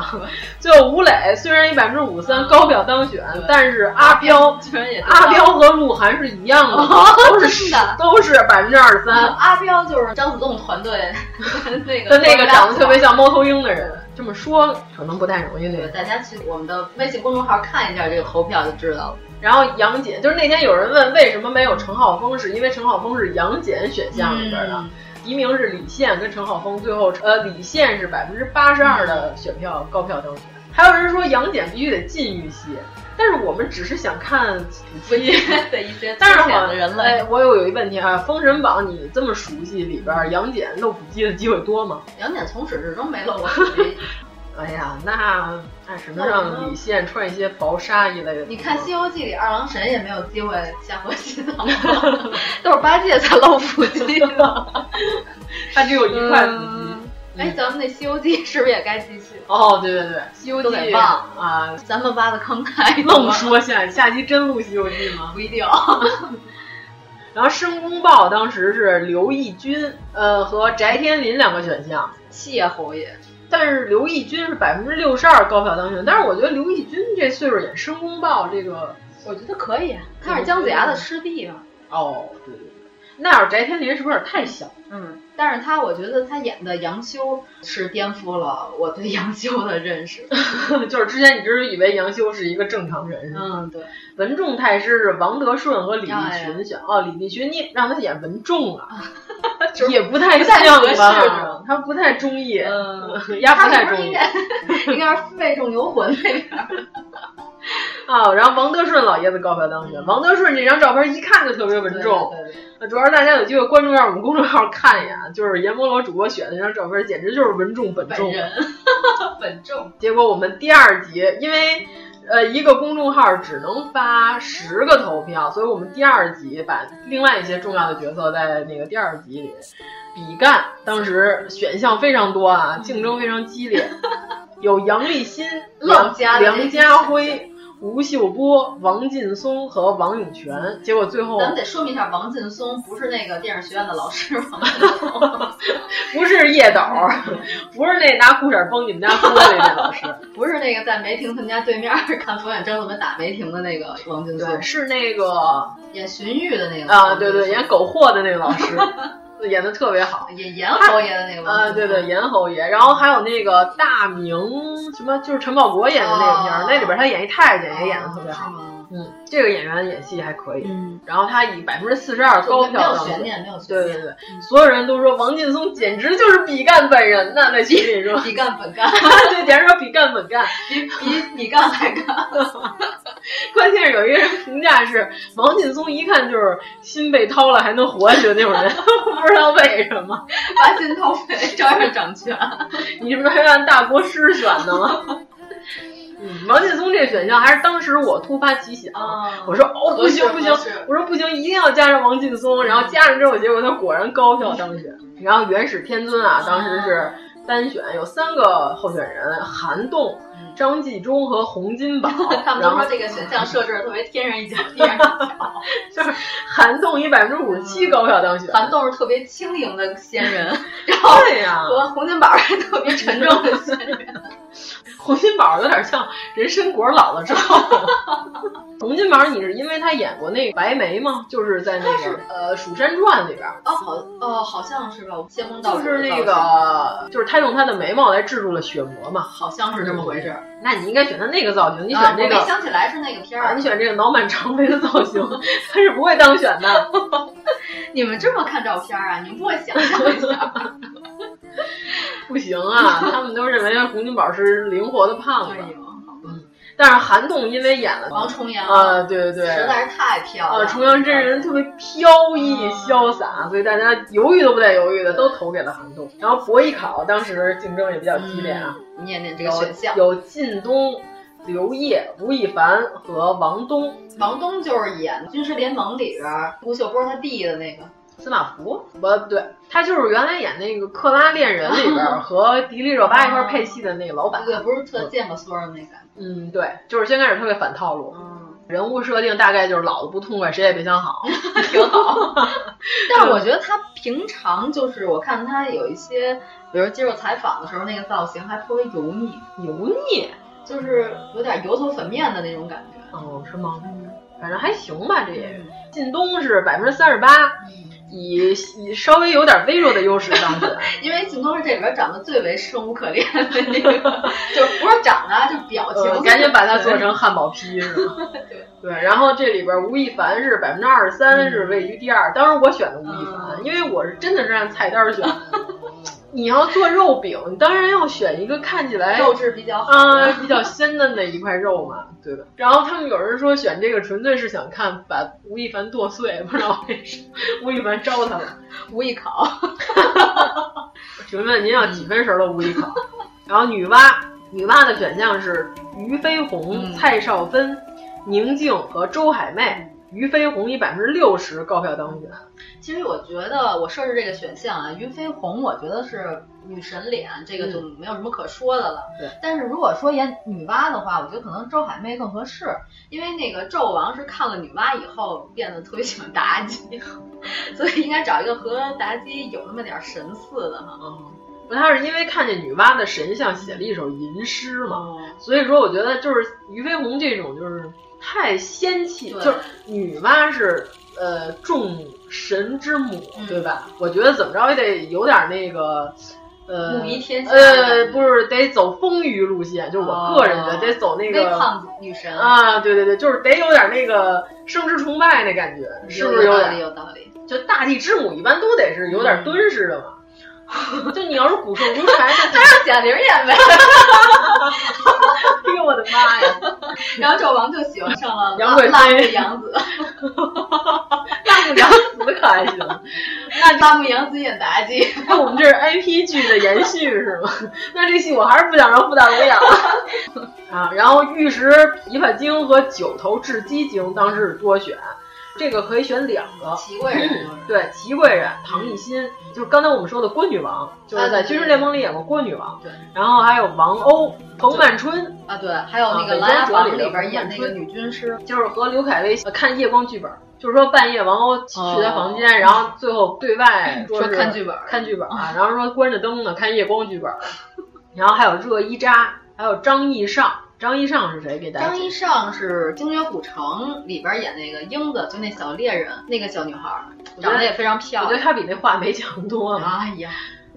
Speaker 4: 最后吴磊虽然以百分之五三高票当选，但是阿彪
Speaker 3: 居然也
Speaker 4: 阿彪和鹿晗是一样的，
Speaker 3: 哦、
Speaker 4: 都是
Speaker 3: 的，
Speaker 4: 都是百分之二十三。
Speaker 3: 阿彪就是张子栋团队 那个
Speaker 4: 的那个长得特别像猫头鹰的人。这么说可能不太容易，那个
Speaker 3: 大家去我们的微信公众号看一下这个投票就知道了。
Speaker 4: 然后杨戬就是那天有人问为什么没有陈浩峰，是因为陈浩峰是杨戬选项里边的。
Speaker 3: 嗯
Speaker 4: 提名是李现跟陈浩峰，最后呃李现是百分之八十二的选票高票当选。还有人说杨戬必须得禁欲系，但是我们只是想看主题
Speaker 3: 的一些
Speaker 4: 但是
Speaker 3: 好的人类。
Speaker 4: 哎，我有有一问题啊，《封神榜》你这么熟悉，里边杨戬露腹肌的机会多吗？
Speaker 3: 杨戬从始至终没露过腹肌。
Speaker 4: 哎呀，那那什么让李现穿一些薄纱一类的。
Speaker 3: 你看《西游记》里二郎神也没有机会下河洗澡，都是八戒才露腹肌的。
Speaker 4: 他只有一块腹肌。
Speaker 3: 哎，咱们那《西游记》是不是也该继续？
Speaker 4: 哦，对对对，《西游记》啊！
Speaker 3: 咱们挖的坑太
Speaker 4: 愣说下下期真录《西游记》吗？
Speaker 3: 不一定。
Speaker 4: 然后《申公豹》当时是刘义军，呃，和翟天临两个选项，
Speaker 3: 谢侯爷。
Speaker 4: 但是刘义军是百分之六十二高票当选，但是我觉得刘义军这岁数演申公豹这个，
Speaker 3: 我觉得可以，他是姜子牙的师弟嘛。
Speaker 4: 哦，对对对，那要是翟天临是不是有点太小？
Speaker 3: 嗯，但是他我觉得他演的杨修是颠覆了我对杨修的认识，
Speaker 4: 就是之前你只是以为杨修是一个正常人，
Speaker 3: 嗯，对。
Speaker 4: 文仲太师是王德顺和李立群选，哦，李立群你让他演文仲啊，也不太像吧？他不太中意，
Speaker 3: 嗯，
Speaker 4: 丫不太中意，
Speaker 3: 应该是废仲游魂那边。
Speaker 4: 啊，然后王德顺老爷子高票当选。王德顺这张照片一看就特别稳重，主要是大家有机会关注一下我们公众号看一眼，就是阎摩罗主播选的那张照片，简直就是稳重本重。
Speaker 3: 本重。
Speaker 4: 结果我们第二集，因为呃一个公众号只能发十个投票，所以我们第二集把另外一些重要的角色在那个第二集里比干。当时选项非常多啊，竞争非常激烈，有杨立新、梁梁家辉。吴秀波、王劲松和王永泉，结果最后
Speaker 3: 咱们得说明一下，王劲松不是那个电影学院的老师，王
Speaker 4: 不是叶斗，不是那拿裤衩崩你们家玻璃那老师，
Speaker 3: 不是那个在梅婷他们家对面看冯远征怎么打梅婷的那个王劲松，
Speaker 4: 是那个
Speaker 3: 演荀彧的那个
Speaker 4: 啊，对对，演苟货的那个老师。演的特别好，
Speaker 3: 演严侯爷的那个
Speaker 4: 啊，对对，严侯爷，然后还有那个大明什么，就是陈宝国演的那个片儿，那里边他演一太监也演的特别好，嗯，这个演员演戏还可以，
Speaker 3: 嗯，
Speaker 4: 然后他以百分之四十二高票当
Speaker 3: 选，没有悬念，没有
Speaker 4: 对对对，所有人都说王劲松简直就是比干本人呐，在群里说。
Speaker 3: 比干本干，
Speaker 4: 对，简直说比干本干，
Speaker 3: 比比比干还干。
Speaker 4: 关键是有一个人评价是王劲松一看就是心被掏了还能活下去的那种人，不知道为什么
Speaker 3: 挖心掏肺照样掌权。
Speaker 4: 你是不是还按大国师选的吗？嗯，王劲松这个选项还是当时我突发奇想，我说哦不行不行，我说不行，一定要加上王劲松。然后加上之后，结果他果然高票当选。然后元始天尊啊，当时是单选，有三个候选人：韩栋。张纪中和洪金宝，
Speaker 3: 他们都说这个选项设置的特别天然一脚地上一脚，
Speaker 4: 就是韩栋以百分之五十七高票当选。
Speaker 3: 韩栋是特别轻盈的仙人，然后
Speaker 4: 对呀，
Speaker 3: 和洪金宝是特别沉重的仙人。
Speaker 4: 洪金宝有点像人参果老了之后。洪金宝，你是因为他演过那个白眉吗？就是在那个呃《蜀山传》里边。
Speaker 3: 哦，好哦，好像是吧。仙风道
Speaker 4: 就是那个，就是他用他的眉毛来制住了血魔嘛，
Speaker 3: 好像是这么回事。
Speaker 4: 那你应该选择那个造型，你选这个。
Speaker 3: 我没想起来是那个片儿。
Speaker 4: 你选这个脑满肠肥的造型，他是不会当选的。
Speaker 3: 你们这么看照片啊？你们不会想象一下？
Speaker 4: 不行啊，他们都认为洪金宝是灵活的胖子。嗯，但是韩栋因为演了
Speaker 3: 王重阳
Speaker 4: 啊，对对对，
Speaker 3: 实在是太漂亮了。
Speaker 4: 重阳真人特别飘逸潇洒，所以大家犹豫都不带犹豫的，都投给了韩栋。然后博艺考当时竞争也比较激烈啊，
Speaker 3: 念念这个选项
Speaker 4: 有靳东、刘烨、吴亦凡和王东。
Speaker 3: 王东就是演《军师联盟》里边吴秀波他弟的那个。
Speaker 4: 司马孚不对，他就是原来演那个《克拉恋人》里边 和迪丽热巴一块配戏的那个老板，
Speaker 3: 对，不是特见过孙儿的那个。
Speaker 4: 嗯，对，就是先开始特别反套路，嗯，人物设定大概就是老的不痛快，谁也别想好，
Speaker 3: 挺好。但是我觉得他平常就是我看他有一些，比如接受采访的时候，那个造型还颇为油腻，
Speaker 4: 油腻
Speaker 3: 就是有点油头粉面的那种感觉。
Speaker 4: 哦，是吗？嗯，反正还行吧，这。靳东是百分之三十八。以以稍微有点微弱的优势上去，
Speaker 3: 因为靳东是这里边长得最为生无可恋的那个，就不是长得，就表情。
Speaker 4: 赶紧把它做成汉堡批是吗？
Speaker 3: 对
Speaker 4: 对。然后这里边吴亦凡是百分之二十三，是位于第二。当时我选的吴亦凡，因为我是真的是按菜单选。你要做肉饼，你当然要选一个看起来
Speaker 3: 肉质比较
Speaker 4: 啊比较鲜嫩的一块肉嘛，对吧？然后他们有人说选这个纯粹是想看把吴亦凡剁碎，不知道为什么。吴亦凡招他了，
Speaker 3: 吴亦考。
Speaker 4: 请问您要几分熟的吴亦考？然后女娲，女娲的选项是俞飞鸿、蔡少芬、宁静和周海媚。俞飞鸿以百分之六十高票当选。
Speaker 3: 其实我觉得我设置这个选项啊，俞飞鸿我觉得是女神脸，这个就没有什么可说的了。
Speaker 4: 对、
Speaker 3: 嗯。但是如果说演女娲的话，我觉得可能周海媚更合适，因为那个纣王是看了女娲以后变得特别喜欢妲己，所以应该找一个和妲己有那么点神似的哈。
Speaker 4: 嗯。他是因为看见女娲的神像写了一首吟诗嘛，哦、所以说我觉得就是俞飞鸿这种就是太仙气，就是女娲是呃众神之母，
Speaker 3: 嗯、
Speaker 4: 对吧？我觉得怎么着也得有点那个呃
Speaker 3: 母仪天下，
Speaker 4: 呃不是得走丰腴路线，就是我个人觉得得走那个
Speaker 3: 微胖女神
Speaker 4: 啊，对对对，就是得有点那个生殖崇拜那感觉，是不是
Speaker 3: 有道理？有道理。
Speaker 4: 就大地之母一般都得是有点敦实的嘛。就你要是骨瘦如柴，
Speaker 3: 那让贾玲演呗！
Speaker 4: 哎呦我的妈呀！
Speaker 3: 然后赵王就喜欢上了
Speaker 4: 杨贵
Speaker 3: 妃、辣目洋子。
Speaker 4: 辣木杨子可还行？
Speaker 3: 那辣目洋子演妲己，
Speaker 4: 那我们这是 IP 剧的延续是吗？那这戏我还是不想让傅大龙演了啊！然后玉石琵琶精和九头雉鸡精当时是多选。这个可以选两个。
Speaker 3: 齐贵人，
Speaker 4: 对，齐贵人、唐艺昕，就是刚才我们说的郭女王，就是在《军事联盟》里演过郭女王。
Speaker 3: 对，
Speaker 4: 然后还有王鸥、彭曼春
Speaker 3: 啊，对，还有那个《琅琊榜》里边演那个女军师，
Speaker 4: 就是和刘恺威看夜光剧本，就是说半夜王鸥去他房间，然后最后对外
Speaker 3: 说看剧本，
Speaker 4: 看剧本啊，然后说关着灯呢看夜光剧本，然后还有热依扎，还有张艺尚。张一尚是谁？给大家。
Speaker 3: 张一尚是《精绝古城》里边演那个英子，就那小猎人，那个小女孩，长得也非常漂亮。
Speaker 4: 我觉得她比那画眉强多了。
Speaker 3: 哎呀，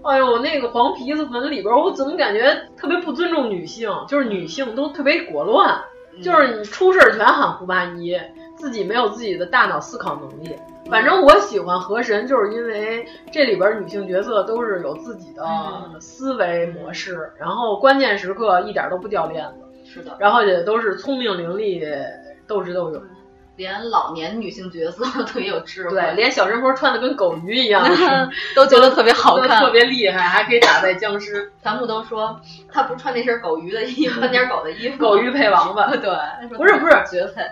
Speaker 4: 哎呦，那个黄皮子坟里边，我怎么感觉特别不尊重女性？就是女性都特别果乱，
Speaker 3: 嗯、
Speaker 4: 就是你出事全喊胡八一，自己没有自己的大脑思考能力。反正我喜欢河神，就是因为这里边女性角色都是有自己的思维模式，然后关键时刻一点都不掉链子。
Speaker 3: 是的，
Speaker 4: 然后也都是聪明伶俐、斗智斗勇，
Speaker 3: 连老年女性角色 都特别有智慧，
Speaker 4: 对，连小神婆穿的跟狗鱼一样，
Speaker 3: 都觉得特别好看，
Speaker 4: 特别厉害，还可以打败僵尸。
Speaker 3: 全部都说他不穿那身狗鱼的衣服，穿点狗的衣服，
Speaker 4: 狗鱼配王八，
Speaker 3: 对，
Speaker 4: 不是不是
Speaker 3: 绝配。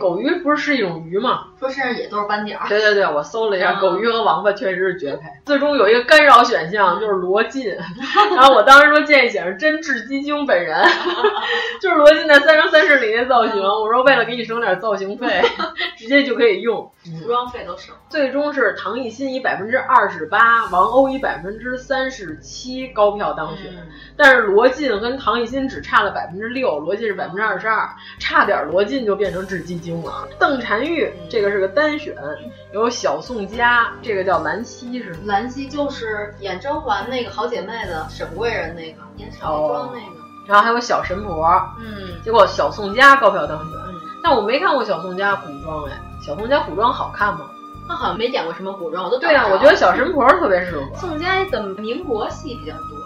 Speaker 4: 狗鱼不是是一种鱼吗？
Speaker 3: 说身上也都是斑点儿。
Speaker 4: 对对对，我搜了一下，狗鱼和王八确实是绝配。最终有一个干扰选项，就是罗晋。然后我当时说建议写上真挚鸡精本人，就是罗晋在《三生三世》里那造型。我说为了给你省点造型费，直接就可以用，
Speaker 3: 服装费都省。
Speaker 4: 最终是唐艺昕以百分之二十八，王鸥以百分之三十七高票当选。但是罗晋跟唐艺昕只差了百分之六，罗晋是百分之二十二，差点罗晋就变成雉鸡精了。邓婵玉这个是个单选，有小宋佳，这个叫兰溪是吗？
Speaker 3: 兰溪就是演甄嬛那个好姐妹的沈贵人那个，演少女庄那个。
Speaker 4: 然后还有小神婆，
Speaker 3: 嗯，
Speaker 4: 结果小宋佳高票当选，但我没看过小宋佳古装哎，小宋佳古装好看吗？
Speaker 3: 她好像没演过什么古装，我都
Speaker 4: 对啊，我觉得小神婆特别适合。
Speaker 3: 宋佳的民国戏比较多，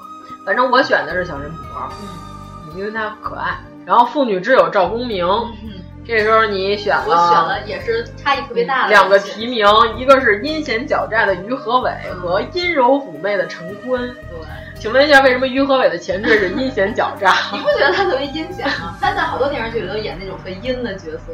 Speaker 4: 反正我选的是小神婆，
Speaker 3: 嗯，
Speaker 4: 因为她可爱。然后妇女之友赵公明。
Speaker 3: 嗯
Speaker 4: 这时候你选了，
Speaker 3: 我选了也是差异特别大的
Speaker 4: 两个提名，一个是阴险狡诈的于和伟和阴柔妩媚的陈坤。
Speaker 3: 对，
Speaker 4: 请问一下，为什么于和伟的前缀是阴险狡诈？
Speaker 3: 你不觉得他特别阴险吗？他在好多电视剧里都演那种特阴的角色。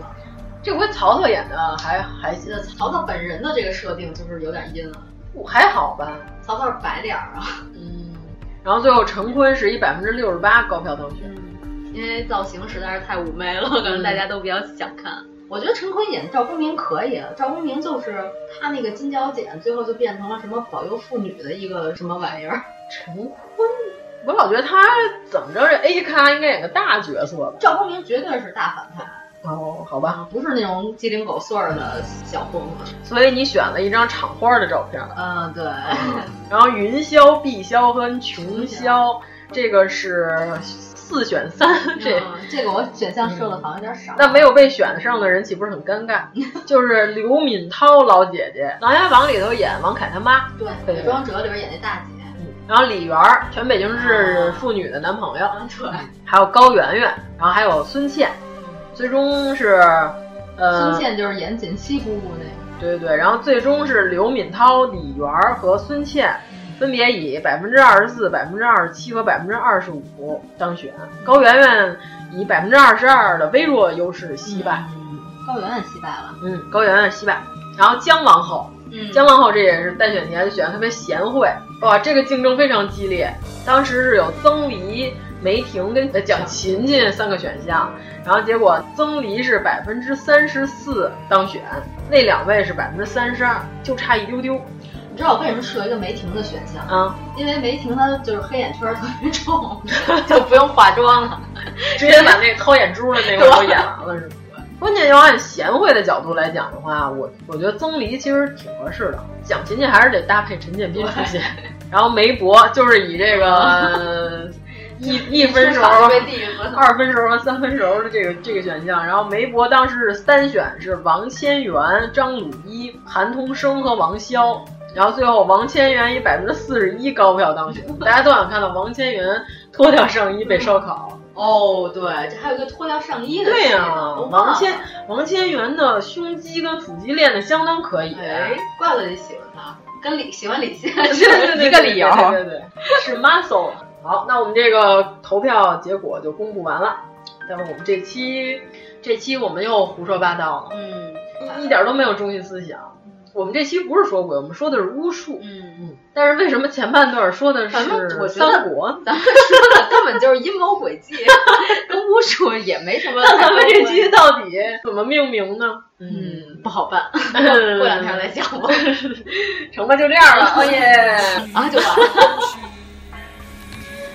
Speaker 4: 这回曹操演的还还行，
Speaker 3: 曹操本人的这个设定就是有点阴了，
Speaker 4: 还好吧？
Speaker 3: 曹操是白脸啊。
Speaker 4: 嗯，然后最后陈坤是以百分之六十八高票当选。
Speaker 3: 嗯因为造型实在是太妩媚了，可能大家都比较想看。我觉得陈坤演赵公明可以，赵公明就是他那个金角剪，最后就变成了什么保佑妇女的一个什么玩意儿。
Speaker 4: 陈坤，我老觉得他怎么着这 A 咖应该演个大角色吧？
Speaker 3: 赵公明绝对是大反派。
Speaker 4: 哦，好吧，
Speaker 3: 不是那种鸡零狗碎的小混混。
Speaker 4: 所以你选了一张厂花的照片。
Speaker 3: 嗯，对。
Speaker 4: 然后云霄、碧霄和琼霄，这个是。四选三，这、
Speaker 3: 嗯、这个我选项设的好像有点少。
Speaker 4: 那没有被选上的人岂不是很尴尬？就是刘敏涛老姐姐，《琅琊榜》里头演王凯他妈，
Speaker 3: 对，《伪装者》里边演那大姐。
Speaker 4: 嗯，然后李媛，全北京市妇女的男朋友。
Speaker 3: 啊、对，
Speaker 4: 还有高圆圆，然后还有孙茜，最终是呃，
Speaker 3: 孙茜就是演锦溪姑姑那个。
Speaker 4: 对对对，然后最终是刘敏涛、李媛和孙茜。分别以百分之二十四、百分之二十七和百分之二十五当选，高圆圆以百分之二十二的微弱优势惜败。
Speaker 3: 嗯，高圆圆惜败了。
Speaker 4: 嗯，高圆圆惜败。然后姜王后，
Speaker 3: 嗯，
Speaker 4: 姜王后这也是单选题，选的特别贤惠。哇，这个竞争非常激烈。当时是有曾黎、梅婷跟蒋勤勤三个选项，然后结果曾黎是百分之三十四当选，那两位是百分之三十二，就差一丢丢。
Speaker 3: 你知道我为什么设一个梅婷的选项
Speaker 4: 啊？
Speaker 3: 因为梅婷她就是黑眼圈特别重，就不用化妆了，
Speaker 4: 直接把那掏眼珠的那个都演完了，是吗？关键要按贤惠的角度来讲的话，我我觉得曾黎其实挺合适的，蒋勤勤还是得搭配陈建斌出现，然后梅博就是以这个 一一分熟、二分熟和三分熟的这个这个选项，然后梅博当时是三选是王千源、张鲁一、韩童生和王骁。然后最后王千源以百分之四十一高票当选，大家都想看到王千源脱掉上衣被烧烤。
Speaker 3: 哦，对，这还有一个脱掉上衣的。
Speaker 4: 对呀、啊，王千王千源的胸肌跟腹肌练的相当可以。
Speaker 3: 哎，怪不得你喜欢他，跟李喜欢李现
Speaker 4: 是
Speaker 3: 一个理由。
Speaker 4: 对对 对，是 muscle。好，那我们这个投票结果就公布完了。但是我们这期这期我们又胡说八道了，
Speaker 3: 嗯，
Speaker 4: 一点都没有中心思想。我们这期不是说鬼，我们说的是巫术。
Speaker 3: 嗯
Speaker 4: 嗯。但是为什么前半段说的是三国？
Speaker 3: 咱们说的根本就是阴谋诡计，跟巫术也没什么。
Speaker 4: 那咱们这期到底怎么命名呢？
Speaker 3: 嗯，不好办，过两天再讲吧。
Speaker 4: 成吧，就这样了。哦耶！
Speaker 3: 啊，就完了。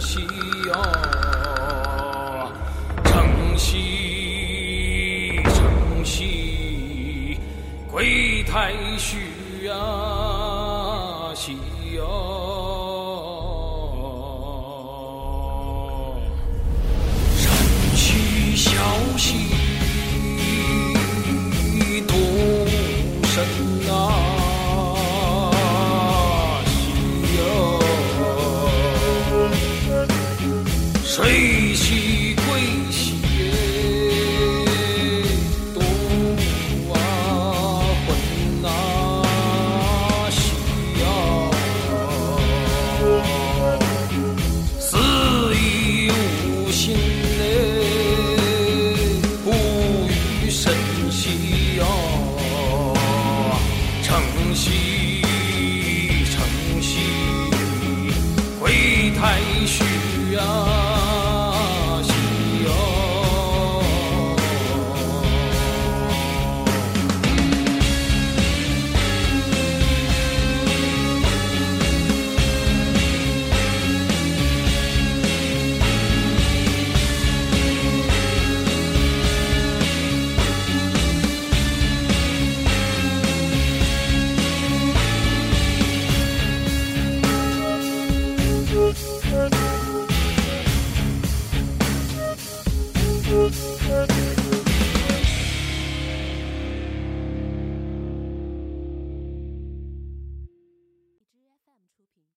Speaker 6: 西呀，城西，城西，鬼太虚呀，西呀。Sleep!